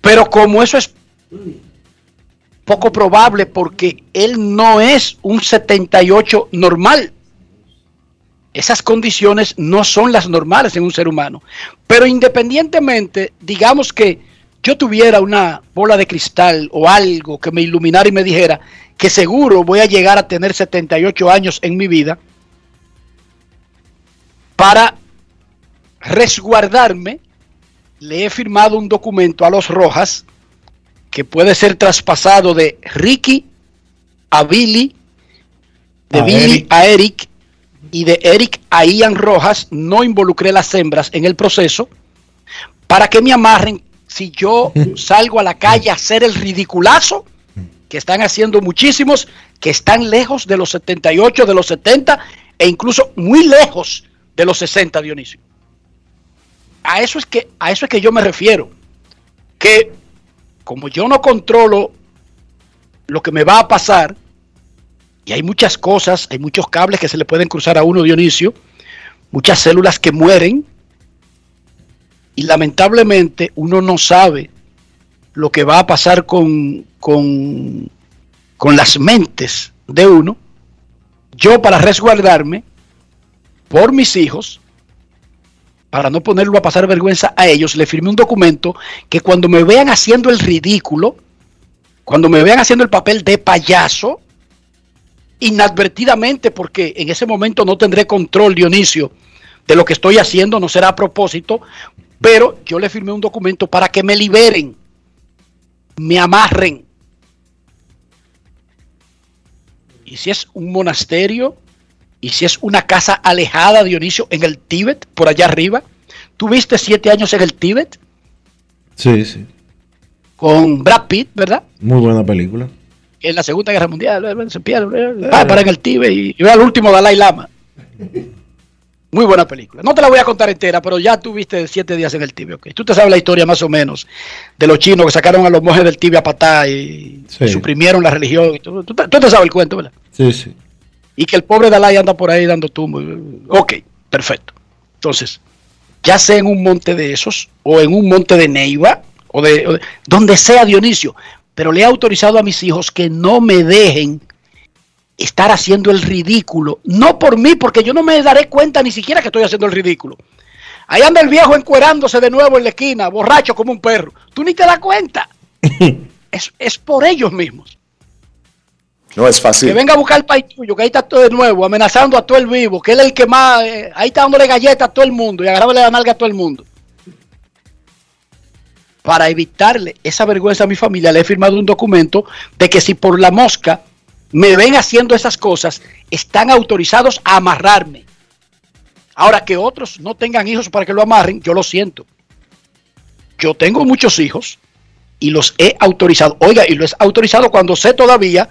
Pero como eso es poco probable porque él no es un 78 normal. Esas condiciones no son las normales en un ser humano. Pero independientemente, digamos que yo tuviera una bola de cristal o algo que me iluminara y me dijera que seguro voy a llegar a tener 78 años en mi vida, para resguardarme, le he firmado un documento a los Rojas que puede ser traspasado de Ricky a Billy, de
A
Billy
Eric.
a Eric y de Eric a Ian Rojas, no involucré las hembras en el proceso para que me amarren si yo salgo a la calle a hacer el ridiculazo que están haciendo muchísimos, que están lejos de los 78, de los 70 e incluso muy lejos de los 60, Dionisio. A eso es que, a eso es que yo me refiero. Que como yo no controlo lo que me va a pasar, y hay muchas cosas, hay muchos cables que se le pueden cruzar a uno, Dionisio, muchas células que mueren, y lamentablemente uno no sabe lo que va a pasar con, con, con las mentes de uno. Yo para resguardarme por mis hijos, para no ponerlo a pasar vergüenza a ellos, le firmé un documento que cuando me vean haciendo el ridículo, cuando me vean haciendo el papel de payaso, inadvertidamente, porque en ese momento no tendré control, Dionisio, de lo que estoy haciendo, no será a propósito, pero yo le firmé un documento para que me liberen, me amarren. Y si es un monasterio, y si es una casa alejada, Dionisio, en el Tíbet, por allá arriba, ¿tuviste siete años en el Tíbet?
Sí, sí.
Con Brad Pitt, ¿verdad?
Muy buena película.
En la Segunda Guerra Mundial, se pierde, va para en el Tíbet y, y ve al último Dalai Lama. Muy buena película. No te la voy a contar entera, pero ya tuviste siete días en el Tíbet, ¿ok? Tú te sabes la historia más o menos de los chinos que sacaron a los monjes del Tíbet a patá y,
Sí.
y suprimieron la religión. y todo. Tú te sabes el cuento, ¿verdad?
Sí, sí.
Y que el pobre Dalai anda por ahí dando tumbos. Ok, perfecto. Entonces, ya sea en un monte de esos, o en un monte de Neiva, o de, o de- donde sea Dionisio, pero le he autorizado a mis hijos que no me dejen estar haciendo el ridículo, no por mí, porque yo no me daré cuenta ni siquiera que estoy haciendo el ridículo. Ahí anda el viejo encuerándose de nuevo en la esquina, borracho como un perro. Tú ni te das cuenta. es, es por ellos mismos.
No es
Que
fácil.
venga a buscar el país tuyo, que ahí está todo de nuevo, amenazando a todo el vivo, que él es el que más, eh, ahí está dándole galletas a todo el mundo y agarrándole la nalga a todo el mundo. Para evitarle esa vergüenza a mi familia, le he firmado un documento de que si por la mosca me ven haciendo esas cosas, están autorizados a amarrarme. Ahora que otros no tengan hijos para que lo amarren, yo lo siento. Yo tengo muchos hijos y los he autorizado. Oiga, y lo he autorizado cuando sé todavía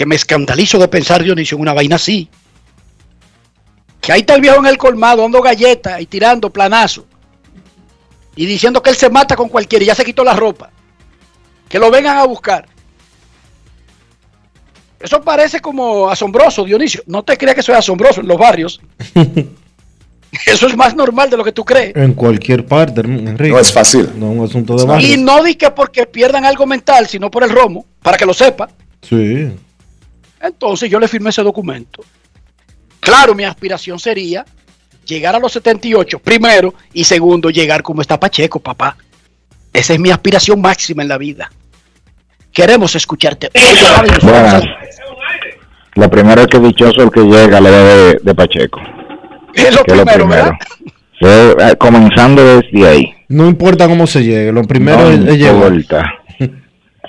que me escandalizo de pensar, Dionisio, en una vaina así. Que ahí está el viejo en el colmado dando galletas y tirando planazo. Y diciendo que él se mata con cualquiera y ya se quitó la ropa. Que lo vengan a buscar. Eso parece como asombroso, Dionisio. No te creas que eso es asombroso en los barrios. Eso es más normal de lo que tú crees.
En cualquier parte, Enrique.
No es fácil.
No es un asunto de
Y
barrio.
no di que porque pierdan algo mental, sino por el romo, para que lo sepa.
Sí.
Entonces yo le firmé ese documento. Claro, mi aspiración sería llegar a los 78, primero, y segundo, llegar como está Pacheco, papá. Esa es mi aspiración máxima en la vida. Queremos escucharte.
Buenas. Lo primero es que dichoso el que llega a la edad de, de Pacheco.
Es lo
que es lo
primero,
primero. eh, comenzando desde ahí.
No importa cómo se llegue, lo primero
no
es, es llegar.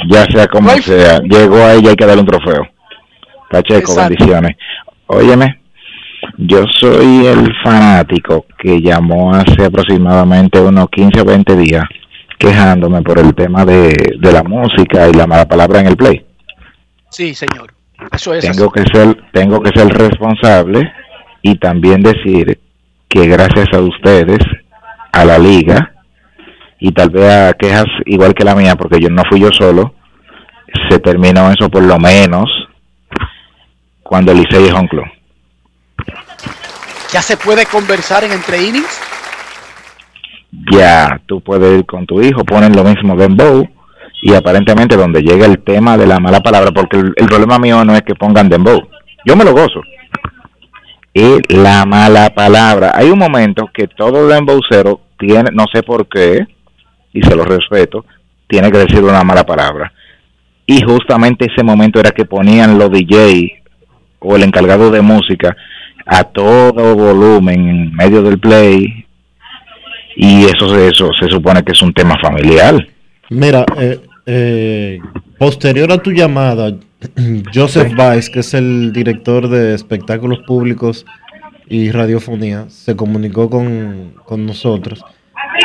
Ya sea como sea. Llegó ahí y hay que darle un trofeo. Pacheco,
Exacto.
bendiciones. Óyeme, yo soy el fanático que llamó hace aproximadamente unos 15 o 20 días quejándome por el tema de, de la música y la mala palabra en el play.
Sí, señor. Eso es
tengo que ser tengo que ser responsable y también decir que gracias a ustedes a la liga y tal vez a quejas igual que la mía porque yo no fui yo solo se terminó eso por lo menos cuando Licey es club
Ya se puede conversar en entre innings.
ya tú puedes ir con tu hijo ponen lo mismo dembow y aparentemente donde llega el tema de la mala palabra porque el, el problema mío no es que pongan dembow yo me lo gozo y la mala palabra. Hay un momento que todo dembowcero tiene, no sé por qué, y se lo respeto, tiene que decir una mala palabra. Y justamente ese momento era que ponían los DJ o el encargado de música a todo volumen en medio del play y eso, eso se supone que es un tema familiar.
Mira, eh, eh, posterior a tu llamada, Joseph Weiss, que es el director de espectáculos públicos y Radiofonía se comunicó con, con nosotros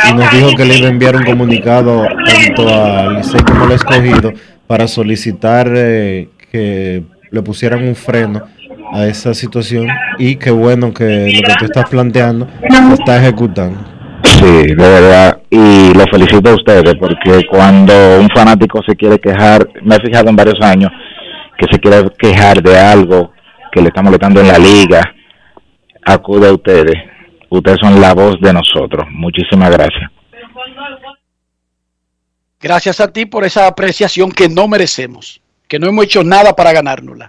y nos dijo que le iba a enviar un comunicado tanto al Licey como al escogido para solicitar eh, que le pusieran un freno a esa situación y qué bueno que lo que tú estás planteando se está ejecutando.
Sí, de verdad. Y lo felicito a ustedes porque cuando un fanático se quiere quejar, me he fijado en varios años que se quiere quejar de algo que le está molestando en la liga, acude a ustedes. Ustedes son la voz de nosotros. Muchísimas gracias.
Gracias a ti por esa apreciación que no merecemos, que no hemos hecho nada para ganárnosla.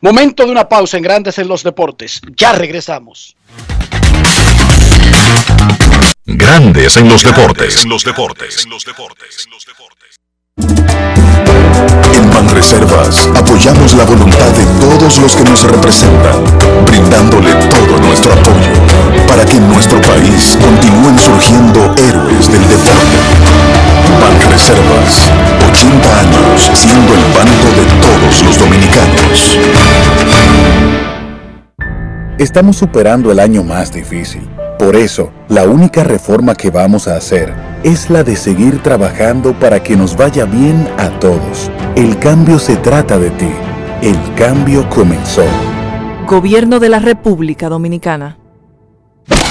Momento de una pausa en Grandes en los Deportes. Ya regresamos.
Grandes en los deportes. En los deportes.
En Banreservas apoyamos la voluntad de todos los que nos representan, brindándole todo nuestro apoyo para que en nuestro país continúen surgiendo héroes del deporte. Banreservas, 80 años siendo el banco de todos los dominicanos.
Estamos superando el año más difícil. Por eso, la única reforma que vamos a hacer es la de seguir trabajando para que nos vaya bien a todos. El cambio se trata de ti. El cambio comenzó.
Gobierno de la República Dominicana.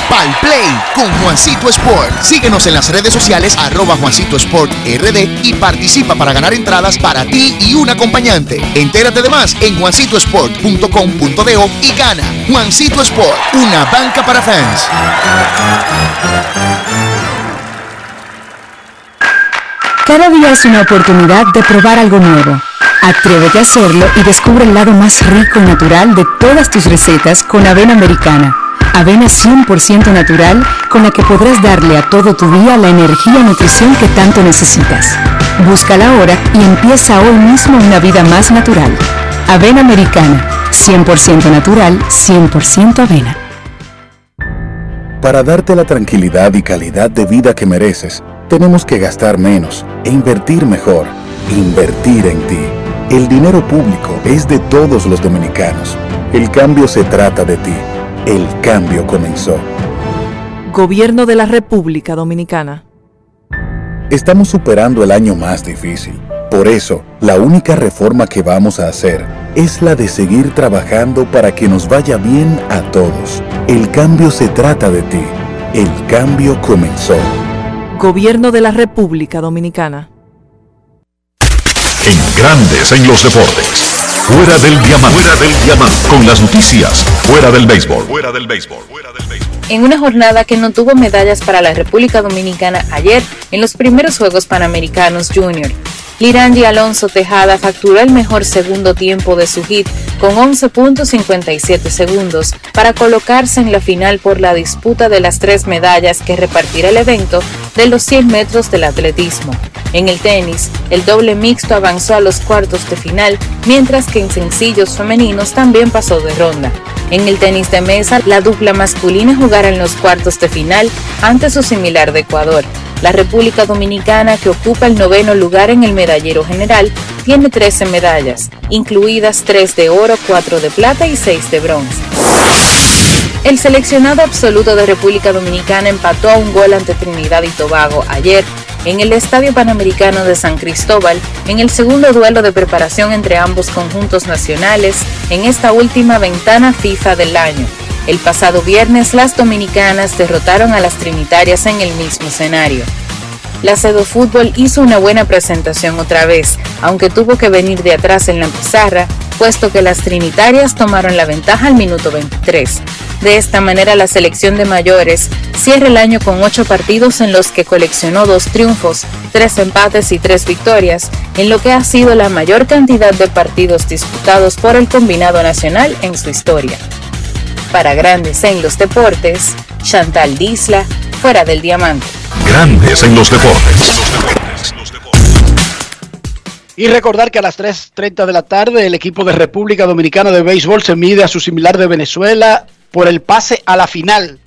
Pal Play con Juancito Sport. Síguenos en las redes sociales arroba Juancito Sport RD y participa para ganar entradas para ti y un acompañante. Entérate de más en juancitosport.com.de y gana. Juancito Sport, una banca para fans.
Cada día es una oportunidad de probar algo nuevo. Atrévete a hacerlo y descubre el lado más rico y natural de todas tus recetas con avena americana. Avena 100% natural con la que podrás darle a todo tu día la energía y nutrición que tanto necesitas. Búscala ahora y empieza hoy mismo una vida más natural. Avena americana, 100% natural, 100% avena.
Para darte la tranquilidad y calidad de vida que mereces, tenemos que gastar menos e invertir mejor. Invertir en ti. El dinero público es de todos los dominicanos. El cambio se trata de ti. El cambio comenzó.
Gobierno de la República Dominicana.
Estamos superando el año más difícil. Por eso, la única reforma que vamos a hacer es la de seguir trabajando para que nos vaya bien a todos. El cambio se trata de ti. El cambio comenzó.
Gobierno de la República Dominicana.
En Grandes en los deportes. Fuera del diamante. Fuera del diamante. Con las noticias. Fuera del béisbol. Fuera del béisbol.
en una jornada que no tuvo medallas para la República Dominicana ayer en los primeros Juegos Panamericanos Junior. Lirangi Alonso Tejada facturó el mejor segundo tiempo de su hit con 11.57 segundos para colocarse en la final por la disputa de las tres medallas que repartirá el evento de los 100 metros del atletismo. En el tenis, el doble mixto avanzó a los cuartos de final, mientras que en sencillos femeninos también pasó de ronda. En el tenis de mesa, la dupla masculina jugará en los cuartos de final ante su similar de Ecuador. La República Dominicana, que ocupa el noveno lugar en el medallero general, tiene 13 medallas, incluidas 3 de oro, 4 de plata y 6 de bronce. El seleccionado absoluto de República Dominicana empató a un gol ante Trinidad y Tobago ayer en el Estadio Panamericano de San Cristóbal en el segundo duelo de preparación entre ambos conjuntos nacionales en esta última ventana FIFA del año. El pasado viernes las dominicanas derrotaron a las trinitarias en el mismo escenario. La Cedo Fútbol hizo una buena presentación otra vez, aunque tuvo que venir de atrás en la pizarra, puesto que las trinitarias tomaron la ventaja al minuto 23. De esta manera la selección de mayores cierra el año con ocho partidos en los que coleccionó dos triunfos, tres empates y tres victorias, en lo que ha sido la mayor cantidad de partidos disputados por el combinado nacional en su historia. Para grandes en los deportes, Chantal Disla, fuera del diamante.
Grandes en los deportes.
Y recordar que a las 3.30 de la tarde el equipo de República Dominicana de Béisbol se mide a su similar de Venezuela por el pase a la final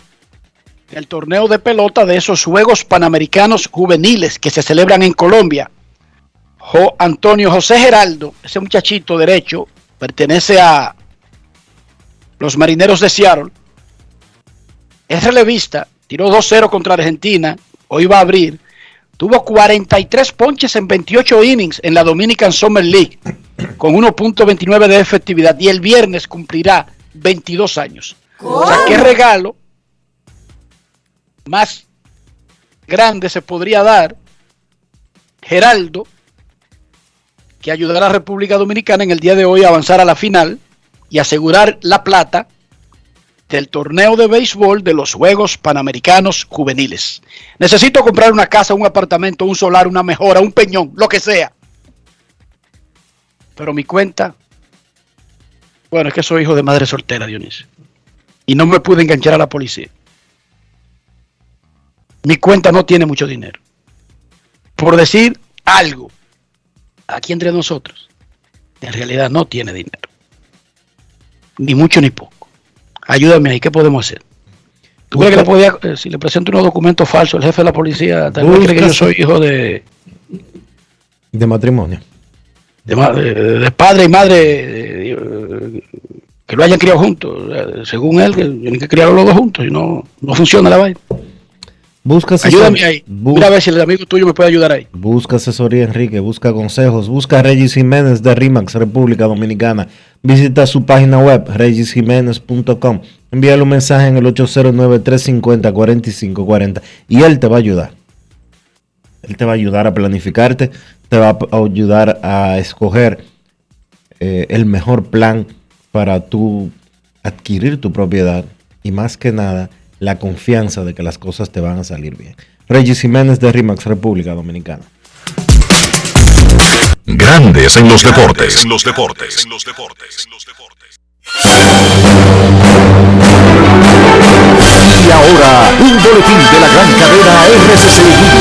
del torneo de pelota de esos Juegos Panamericanos Juveniles que se celebran en Colombia. Jo Antonio José Geraldo, ese muchachito derecho, pertenece a los Marineros de Seattle, Es relevista, tiró 2-0 contra Argentina, hoy va a abrir. Tuvo 43 ponches en 28 innings en la Dominican Summer League, con 1.29 de efectividad. Y el viernes cumplirá 22 años. O sea, qué regalo más grande se podría dar Geraldo que ayudar a la República Dominicana en el día de hoy a avanzar a la final y asegurar la plata del torneo de béisbol de los Juegos Panamericanos Juveniles. Necesito comprar una casa, un apartamento, un solar, una mejora, un peñón, lo que sea. Pero mi cuenta, bueno, es que soy hijo de madre soltera, Dionisio. Y no me pude enganchar a la policía. Mi cuenta no tiene mucho dinero. Por decir algo, aquí entre nosotros, en realidad no tiene dinero. Ni mucho ni poco. Ayúdame ahí, ¿qué podemos hacer? ¿Tú crees que le podía, eh, si le presento unos documentos falsos al jefe de la policía, tal vez cree que yo soy hijo de,
De matrimonio.
de, de- de padre y madre que lo hayan criado juntos? Según él, que tienen que criarlos los dos juntos y no, no funciona la vaina.
Busca
Ayúdame ahí.
bu-
Mira a ver si el amigo tuyo me puede ayudar ahí.
Busca asesoría, Enrique. Busca consejos. Busca a Regis Jiménez de RIMAX, República Dominicana. Visita su página web, regisjiménez.com. Envíale un mensaje en el 809-350-4540 y él te va a ayudar. Él te va a ayudar a planificarte, te va a ayudar a escoger eh, el mejor plan para tú adquirir tu propiedad y más que nada la confianza de que las cosas te van a salir bien. Regis Jiménez de RIMAX, República Dominicana.
Grandes en los deportes.
En los deportes. En los deportes.
Y ahora, un boletín de la gran cadena RCC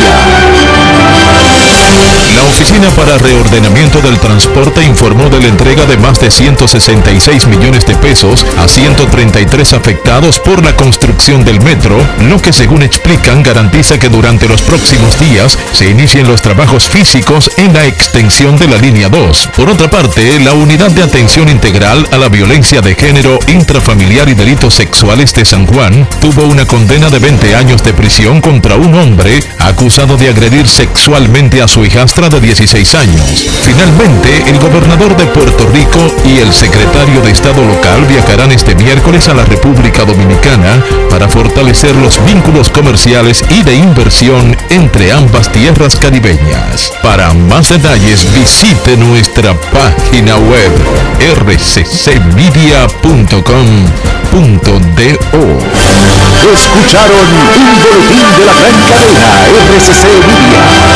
La Oficina para Reordenamiento del Transporte informó de la entrega de más de 166 millones de pesos a 133 afectados por la construcción del metro, lo que según explican garantiza que durante los próximos días se inicien los trabajos físicos en la extensión de la línea 2. Por otra parte, la Unidad de Atención Integral a la Violencia de Género, Intrafamiliar y Delitos Sexuales de San Juan tuvo una condena de 20 años de prisión contra un hombre acusado de agredir sexualmente a su hijastra de 16 años. Finalmente, el gobernador de Puerto Rico y el secretario de Estado local viajarán este miércoles a la República Dominicana para fortalecer los vínculos comerciales y de inversión entre ambas tierras caribeñas. Para más detalles, visite nuestra página web rccmedia.com.do.
Escucharon un boletín de la gran cadena RCC Media.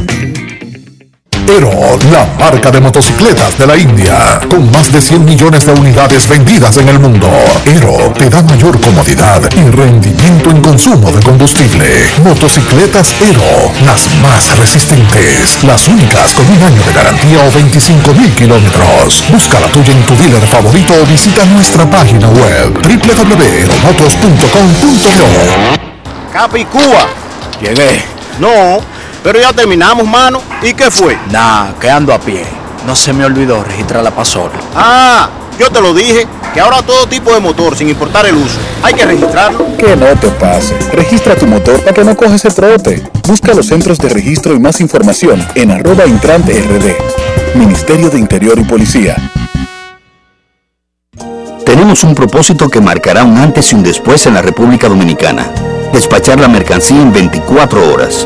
Ero, la marca de motocicletas de la India, con más de 100 millones de unidades vendidas en el mundo. Ero te da mayor comodidad y rendimiento en consumo de combustible. Motocicletas Ero, las más resistentes, las únicas con un año de garantía o 25 mil kilómetros. Busca la tuya en tu dealer favorito o visita nuestra página web www.motos.com.do.
Capicúa. Llegué. No, pero ya terminamos, mano. ¿Y qué fue?
Nah, que ando a pie. No se me olvidó registrar la pasola.
Ah, yo te lo dije, que ahora todo tipo de motor, sin importar el uso, hay que registrarlo.
Que no te pase. Registra tu motor para que no coges el trote. Busca los centros de registro y más información en arroba intrante rd. Ministerio de Interior y Policía.
Tenemos un propósito que marcará un antes y un después en la República Dominicana. Despachar la mercancía en 24 horas.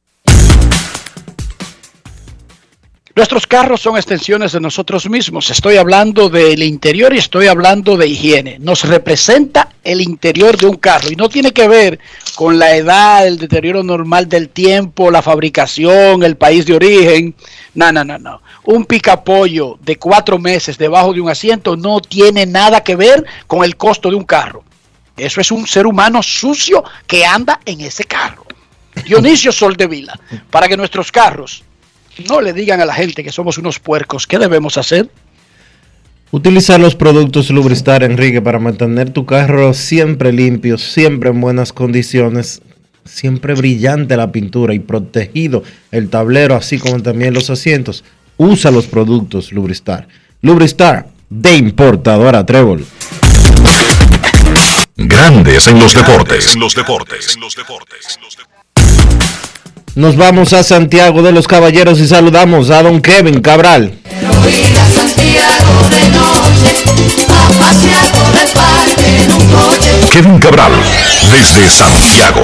Nuestros carros son extensiones de nosotros mismos. Estoy hablando del interior y estoy hablando de higiene. Nos representa el interior de un carro y no tiene que ver con la edad, el deterioro normal del tiempo, la fabricación, el país de origen. No, no, no, no. Un picapollo de cuatro meses debajo de un asiento no tiene nada que ver con el costo de un carro. Eso es un ser humano sucio que anda en ese carro. Dionisio Soldevila, para que nuestros carros no le digan a la gente que somos unos puercos. ¿Qué debemos hacer?
Utilizar los productos Lubristar, Enrique, para mantener tu carro siempre limpio, siempre en buenas condiciones, siempre brillante la pintura y protegido el tablero, así como también los asientos. Usa los productos Lubristar. Lubristar, de importadora Trébol.
Grandes en los deportes.
En los deportes. En los deportes.
Nos vamos a Santiago de los Caballeros y saludamos a don Kevin Cabral.
Kevin Cabral, desde Santiago.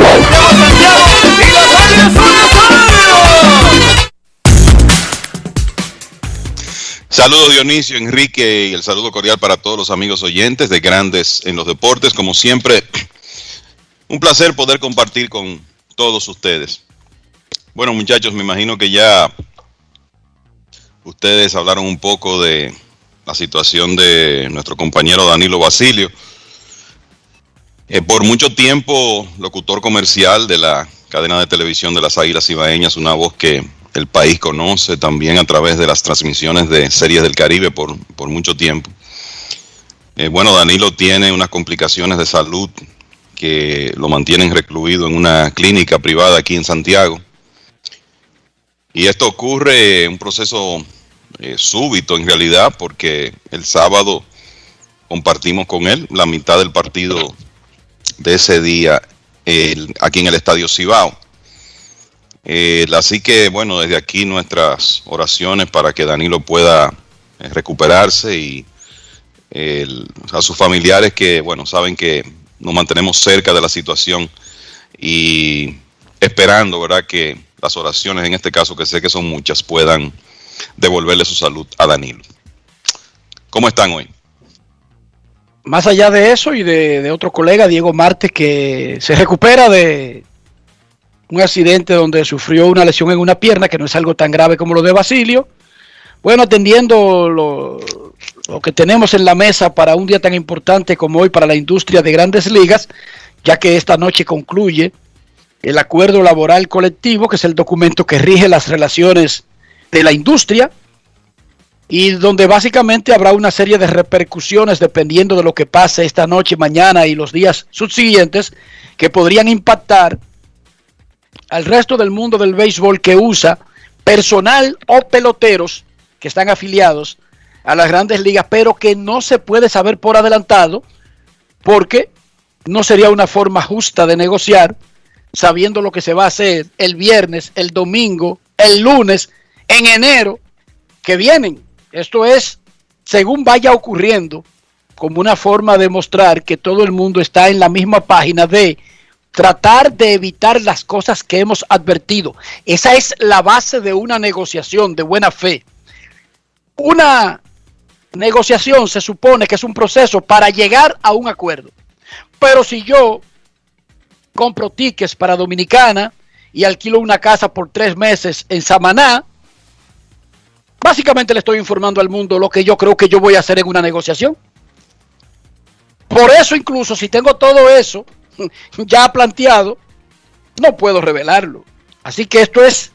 Saludos Dionisio, Enrique y el saludo cordial para todos los amigos oyentes de Grandes en los Deportes. Como siempre, un placer poder compartir con todos ustedes. Bueno muchachos, me imagino que ya ustedes hablaron un poco de la situación de nuestro compañero Danilo Basilio. Eh, por mucho tiempo, locutor comercial de la cadena de televisión de las Águilas Ibaeñas, una voz que el país conoce también a través de las transmisiones de series del Caribe por, por mucho tiempo. Eh, bueno, Danilo tiene unas complicaciones de salud que lo mantienen recluido en una clínica privada aquí en Santiago. Y esto ocurre un proceso eh, súbito en realidad, porque el sábado compartimos con él la mitad del partido de ese día aquí en el Estadio Cibao. Así que, bueno, desde aquí nuestras oraciones para que Danilo pueda eh, recuperarse y a sus familiares que, bueno, saben que nos mantenemos cerca de la situación y esperando, ¿verdad?, que las oraciones, en este caso, que sé que son muchas, puedan devolverle su salud a Danilo. ¿Cómo están hoy?
Más allá de eso y de, otro colega, Diego Marte, que se recupera de un accidente donde sufrió una lesión en una pierna, que no es algo tan grave como lo de Basilio. Bueno, atendiendo lo que tenemos en la mesa para un día tan importante como hoy para la industria de grandes ligas, ya que esta noche concluye el acuerdo laboral colectivo, que es el documento que rige las relaciones de la industria y donde básicamente habrá una serie de repercusiones dependiendo de lo que pase esta noche, mañana y los días subsiguientes que podrían impactar al resto del mundo del béisbol que usa personal o peloteros que están afiliados a las grandes ligas, pero que no se puede saber por adelantado porque no sería una forma justa de negociar sabiendo lo que se va a hacer el viernes, el domingo, el lunes, en enero que vienen. Esto es, según vaya ocurriendo, como una forma de mostrar que todo el mundo está en la misma página de tratar de evitar las cosas que hemos advertido. Esa es la base de una negociación de buena fe. Una negociación se supone que es un proceso para llegar a un acuerdo. Pero si yo compro tickets para Dominicana y alquilo una casa por tres meses en Samaná, básicamente le estoy informando al mundo lo que yo creo que yo voy a hacer en una negociación. Por eso incluso si tengo todo eso ya planteado, no puedo revelarlo. Así que esto es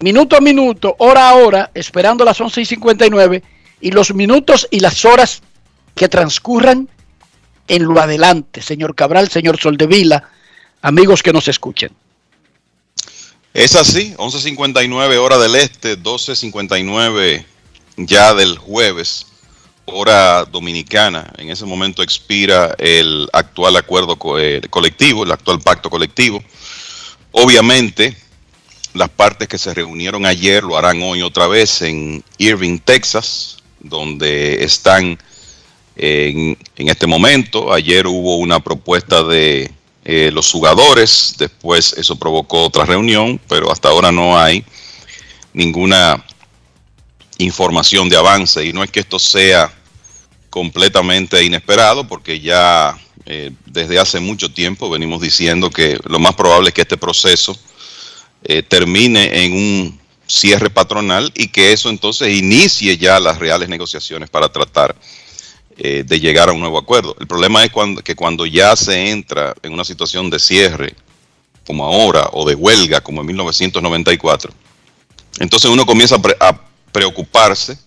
minuto a minuto, hora a hora, esperando las 11 y 59 y los minutos y las horas que transcurran en lo adelante, señor Cabral, señor Soldevila, amigos que nos escuchen.
Es así, 11.59 hora del este, 12.59 ya del jueves, hora dominicana. En ese momento expira el actual acuerdo eh, colectivo, el actual pacto colectivo. Obviamente, las partes que se reunieron ayer lo harán hoy otra vez en Irving, Texas, donde están en, en este momento. Ayer hubo una propuesta de eh, los jugadores, después eso provocó otra reunión, pero hasta ahora no hay ninguna información de avance. Y no es que esto sea completamente inesperado porque ya eh, desde hace mucho tiempo venimos diciendo que lo más probable es que este proceso eh, termine en un cierre patronal y que eso entonces inicie ya las reales negociaciones para tratar eh, de llegar a un nuevo acuerdo. El problema es cuando, que cuando ya se entra en una situación de cierre, como ahora, o de huelga, como en 1994, entonces uno comienza a, preocuparse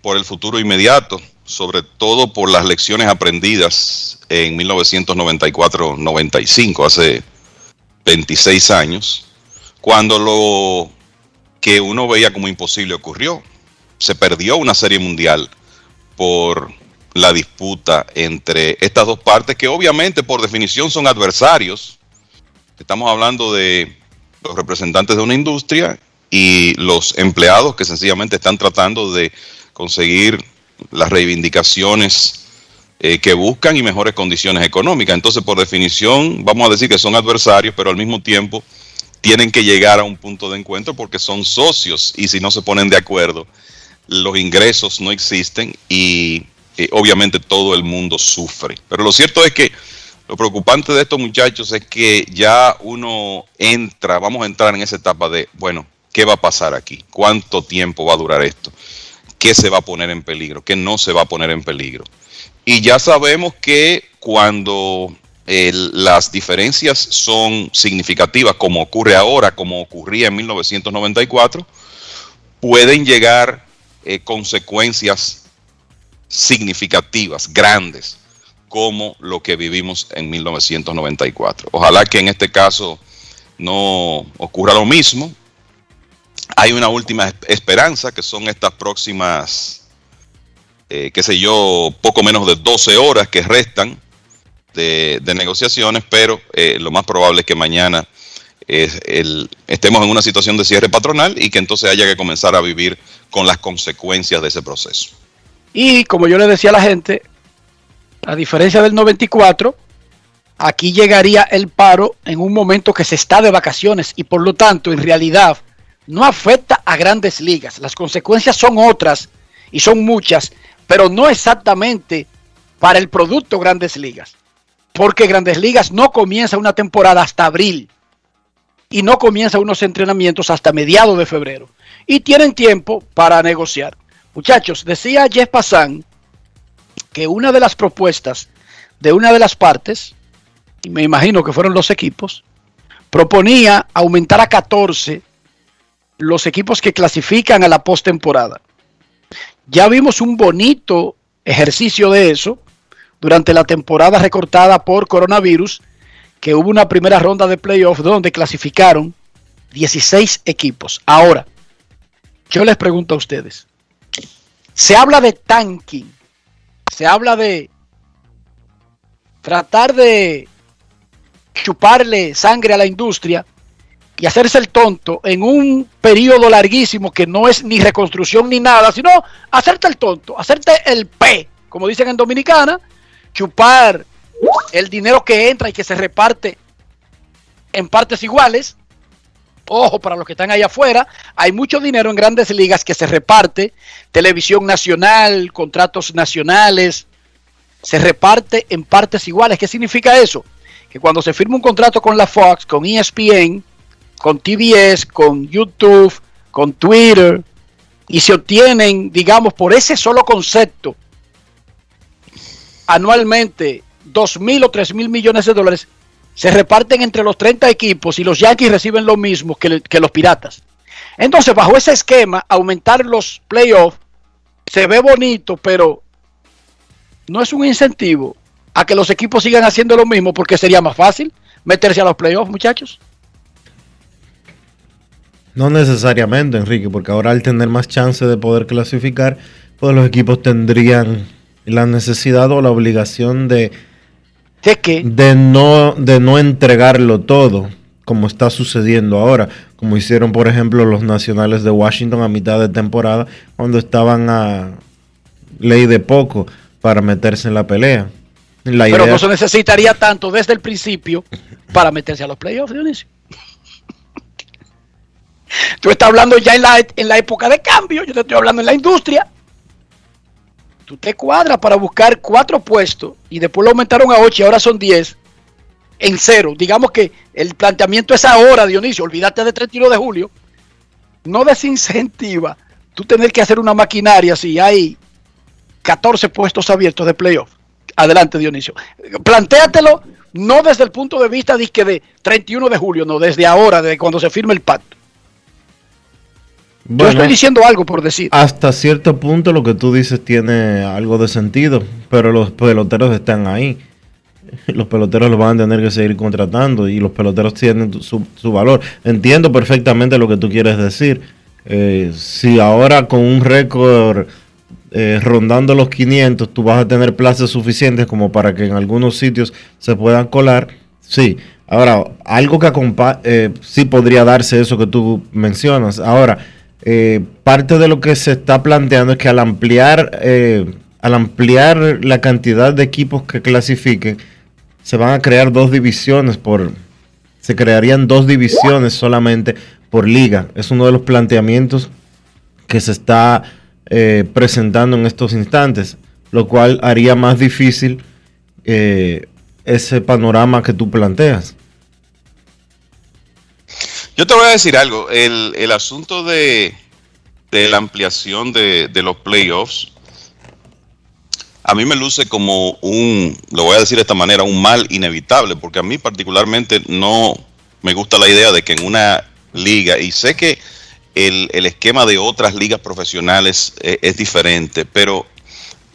por el futuro inmediato, sobre todo por las lecciones aprendidas en 1994-95, hace 26 años, cuando lo que uno veía como imposible ocurrió. Se perdió una serie mundial por la disputa entre estas dos partes, que obviamente por definición son adversarios. Estamos hablando de los representantes de una industria y los empleados que sencillamente están tratando de conseguir las reivindicaciones eh, que buscan y mejores condiciones económicas. Entonces, por definición, vamos a decir que son adversarios, pero al mismo tiempo tienen que llegar a un punto de encuentro porque son socios y si no se ponen de acuerdo, los ingresos no existen y obviamente todo el mundo sufre. Pero lo cierto es que lo preocupante de estos muchachos es que ya uno entra, vamos a entrar en esa etapa de, bueno, ¿qué va a pasar aquí? ¿Cuánto tiempo va a durar esto? ¿Qué se va a poner en peligro? ¿Qué no se va a poner en peligro? Y ya sabemos que cuando las diferencias son significativas, como ocurre ahora, como ocurría en 1994, pueden llegar eh, consecuencias significativas, grandes, como lo que vivimos en 1994. Ojalá que en este caso no ocurra lo mismo. Hay una última esperanza, que son estas próximas, eh, qué sé yo, poco menos de 12 horas que restan de, negociaciones, pero eh, lo más probable es que mañana estemos en una situación de cierre patronal y que entonces haya que comenzar a vivir con las consecuencias de ese proceso.
Y como yo le decía a la gente, a diferencia del 94, aquí llegaría el paro en un momento que se está de vacaciones y por lo tanto en realidad no afecta a grandes ligas. Las consecuencias son otras y son muchas, pero no exactamente para el producto grandes ligas. Porque grandes ligas no comienza una temporada hasta abril y no comienza unos entrenamientos hasta mediados de febrero. Y tienen tiempo para negociar. Muchachos, decía Jeff Passan que una de las propuestas de una de las partes, y me imagino que fueron los equipos, proponía aumentar a 14 los equipos que clasifican a la postemporada. Ya vimos un bonito ejercicio de eso durante la temporada recortada por coronavirus, que hubo una primera ronda de playoff donde clasificaron 16 equipos. Ahora, yo les pregunto a ustedes, se habla de tanking, se habla de tratar de chuparle sangre a la industria y hacerse el tonto en un periodo larguísimo que no es ni reconstrucción ni nada, sino hacerte el tonto, hacerte el P, como dicen en Dominicana, chupar el dinero que entra y que se reparte en partes iguales. Ojo, para los que están allá afuera, hay mucho dinero en grandes ligas que se reparte, televisión nacional, contratos nacionales, se reparte en partes iguales. ¿Qué significa eso? Que cuando se firma un contrato con la Fox, con ESPN, con TBS, con YouTube, con Twitter, y se obtienen, digamos, por ese solo concepto, anualmente dos mil o tres mil millones de dólares, se reparten entre los 30 equipos y los Yankees reciben lo mismo que, que los Piratas. Entonces, bajo ese esquema, aumentar los playoffs se ve bonito, pero no es un incentivo a que los equipos sigan haciendo lo mismo porque sería más fácil meterse a los playoffs, muchachos.
No necesariamente, Enrique, porque ahora al tener más chance de poder clasificar, pues los equipos tendrían la necesidad o la obligación de,
¿De,
no de no entregarlo todo, como está sucediendo ahora, como hicieron por ejemplo los Nacionales de Washington a mitad de temporada cuando estaban a ley de poco para meterse en la pelea. La
Pero no se necesitaría tanto desde el principio para meterse a los playoffs, Dionisio. Tú estás hablando ya en la, en la época de cambio, yo te estoy hablando en la industria. Tú te cuadras para buscar cuatro puestos y después lo aumentaron a ocho y ahora son diez en cero. Digamos que el planteamiento es ahora, Dionisio, olvídate de 31 de julio. No desincentiva tú tener que hacer una maquinaria si hay 14 puestos abiertos de playoff. Adelante, Dionisio. Plantéatelo no desde el punto de vista de, de 31 de julio, no, desde ahora, desde cuando se firme el pacto. Yo estoy diciendo algo por decir.
hasta cierto punto lo que tú dices tiene algo de sentido, pero los peloteros están ahí. Los peloteros los van a tener que seguir contratando y los peloteros tienen su, su valor. Entiendo perfectamente lo que tú quieres decir. Eh, si ahora con un récord eh, rondando los 500 tú vas a tener plazas suficientes como para que en algunos sitios se puedan colar, sí. Ahora, algo que eh, sí podría darse eso que tú mencionas. Ahora, eh, parte de lo que se está planteando es que al ampliar, eh, al ampliar la cantidad de equipos que clasifiquen, se van a crear dos divisiones por, se crearían dos divisiones solamente por liga. Es uno de los planteamientos que se está eh, presentando en estos instantes, lo cual haría más difícil eh, ese panorama que tú planteas.
Yo te voy a decir algo. El, el asunto de, de la ampliación de, de los playoffs, a mí me luce como un, lo voy a decir de esta manera, un mal inevitable, porque a mí particularmente no me gusta la idea de que en una liga, y sé que el, el esquema de otras ligas profesionales eh, es diferente, pero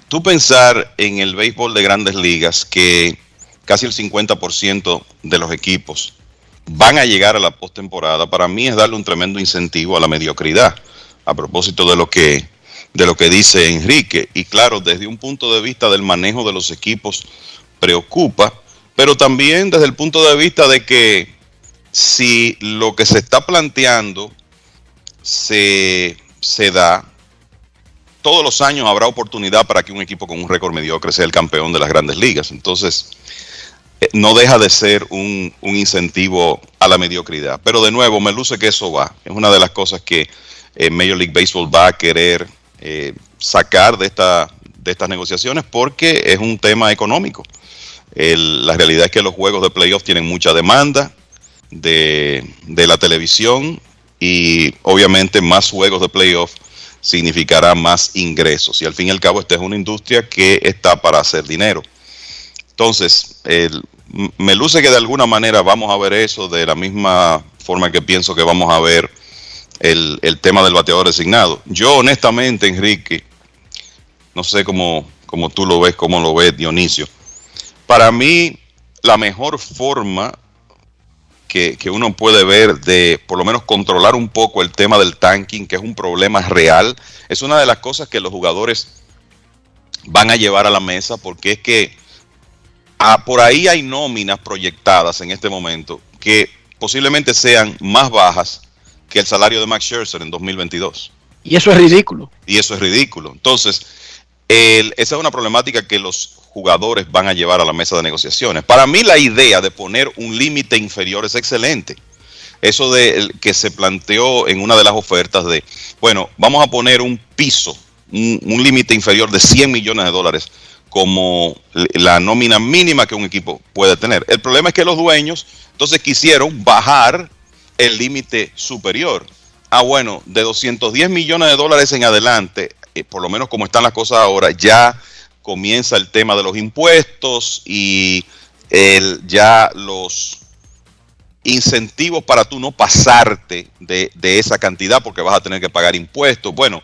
tú pensar en el béisbol de grandes ligas que casi el 50% de los equipos van a llegar a la postemporada, para mí es darle un tremendo incentivo a la mediocridad, a propósito de lo que de lo que dice Enrique. Y claro, desde un punto de vista del manejo de los equipos preocupa, pero también desde el punto de vista de que si lo que se está planteando se, se da, todos los años habrá oportunidad para que un equipo con un récord mediocre sea el campeón de las grandes ligas. Entonces, no deja de ser un, un incentivo a la mediocridad. Pero de nuevo, me luce que eso va. Es una de las cosas que eh, Major League Baseball va a querer eh, sacar de, esta, de estas negociaciones porque es un tema económico. La realidad es que los juegos de playoff tienen mucha demanda de, de la televisión y obviamente más juegos de playoff significará más ingresos. Y al fin y al cabo, esta es una industria que está para hacer dinero. Entonces, me luce que de alguna manera vamos a ver eso de la misma forma que pienso que vamos a ver el, el tema del bateador designado. Yo honestamente, Enrique, no sé cómo, cómo tú lo ves, cómo lo ves Dionisio. Para mí, la mejor forma que, que uno puede ver de por lo menos controlar un poco el tema del tanking, que es un problema real, es una de las cosas que los jugadores van a llevar a la mesa, porque es que ah, por ahí hay nóminas proyectadas en este momento que posiblemente sean más bajas que el salario de Max Scherzer en 2022.
Y eso es ridículo.
Y eso es ridículo. Entonces, el- esa es una problemática que los jugadores van a llevar a la mesa de negociaciones. Para mí la idea de poner un límite inferior es excelente. Eso de que se planteó en una de las ofertas de, bueno, vamos a poner un piso, un, un límite inferior de 100 millones de dólares como la nómina mínima que un equipo puede tener. El problema es que los dueños entonces quisieron bajar el límite superior. Ah, bueno, de 210 millones de dólares en adelante, eh, por lo menos como están las cosas ahora, ya comienza el tema de los impuestos y ya los incentivos para tú no pasarte de esa cantidad porque vas a tener que pagar impuestos. Bueno,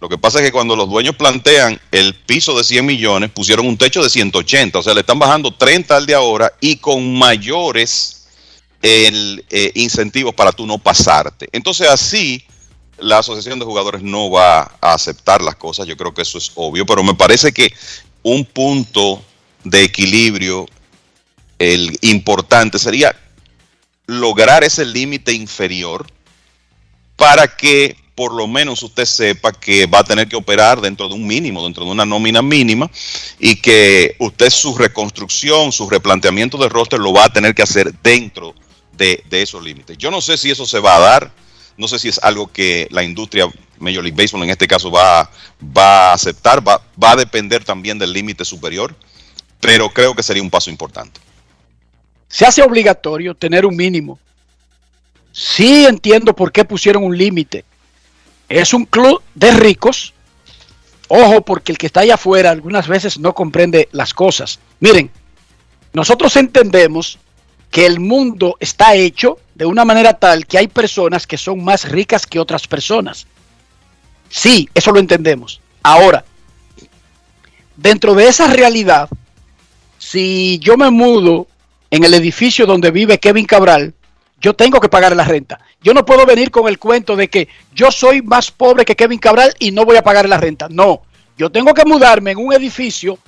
lo que pasa es que cuando los dueños plantean el piso de 100 millones, pusieron un techo de 180, o sea, le están bajando 30 al de ahora y con mayores eh, incentivos para tú no pasarte. Entonces así la asociación de jugadores no va a aceptar las cosas, yo creo que eso es obvio, pero me parece que un punto de equilibrio importante sería lograr ese límite inferior para que por lo menos usted sepa que va a tener que operar dentro de un mínimo, dentro de una nómina mínima, y que usted su reconstrucción, su replanteamiento de roster lo va a tener que hacer dentro de, esos límites. Yo no sé si eso se va a dar, no sé si es algo que la industria Major League Baseball en este caso va, a aceptar, va a depender también del límite superior, pero creo que sería un paso importante.
Se hace obligatorio tener un mínimo. Sí entiendo por qué pusieron un límite. Es un club de ricos. Ojo, porque el que está allá afuera algunas veces no comprende las cosas. Miren, nosotros entendemos que el mundo está hecho de una manera tal que hay personas que son más ricas que otras personas. Sí, eso lo entendemos. Ahora, dentro de esa realidad, si yo me mudo en el edificio donde vive Kevin Cabral, yo tengo que pagar la renta. Yo no puedo venir con el cuento de que yo soy más pobre que Kevin Cabral y no voy a pagar la renta. No, yo tengo que mudarme en un edificio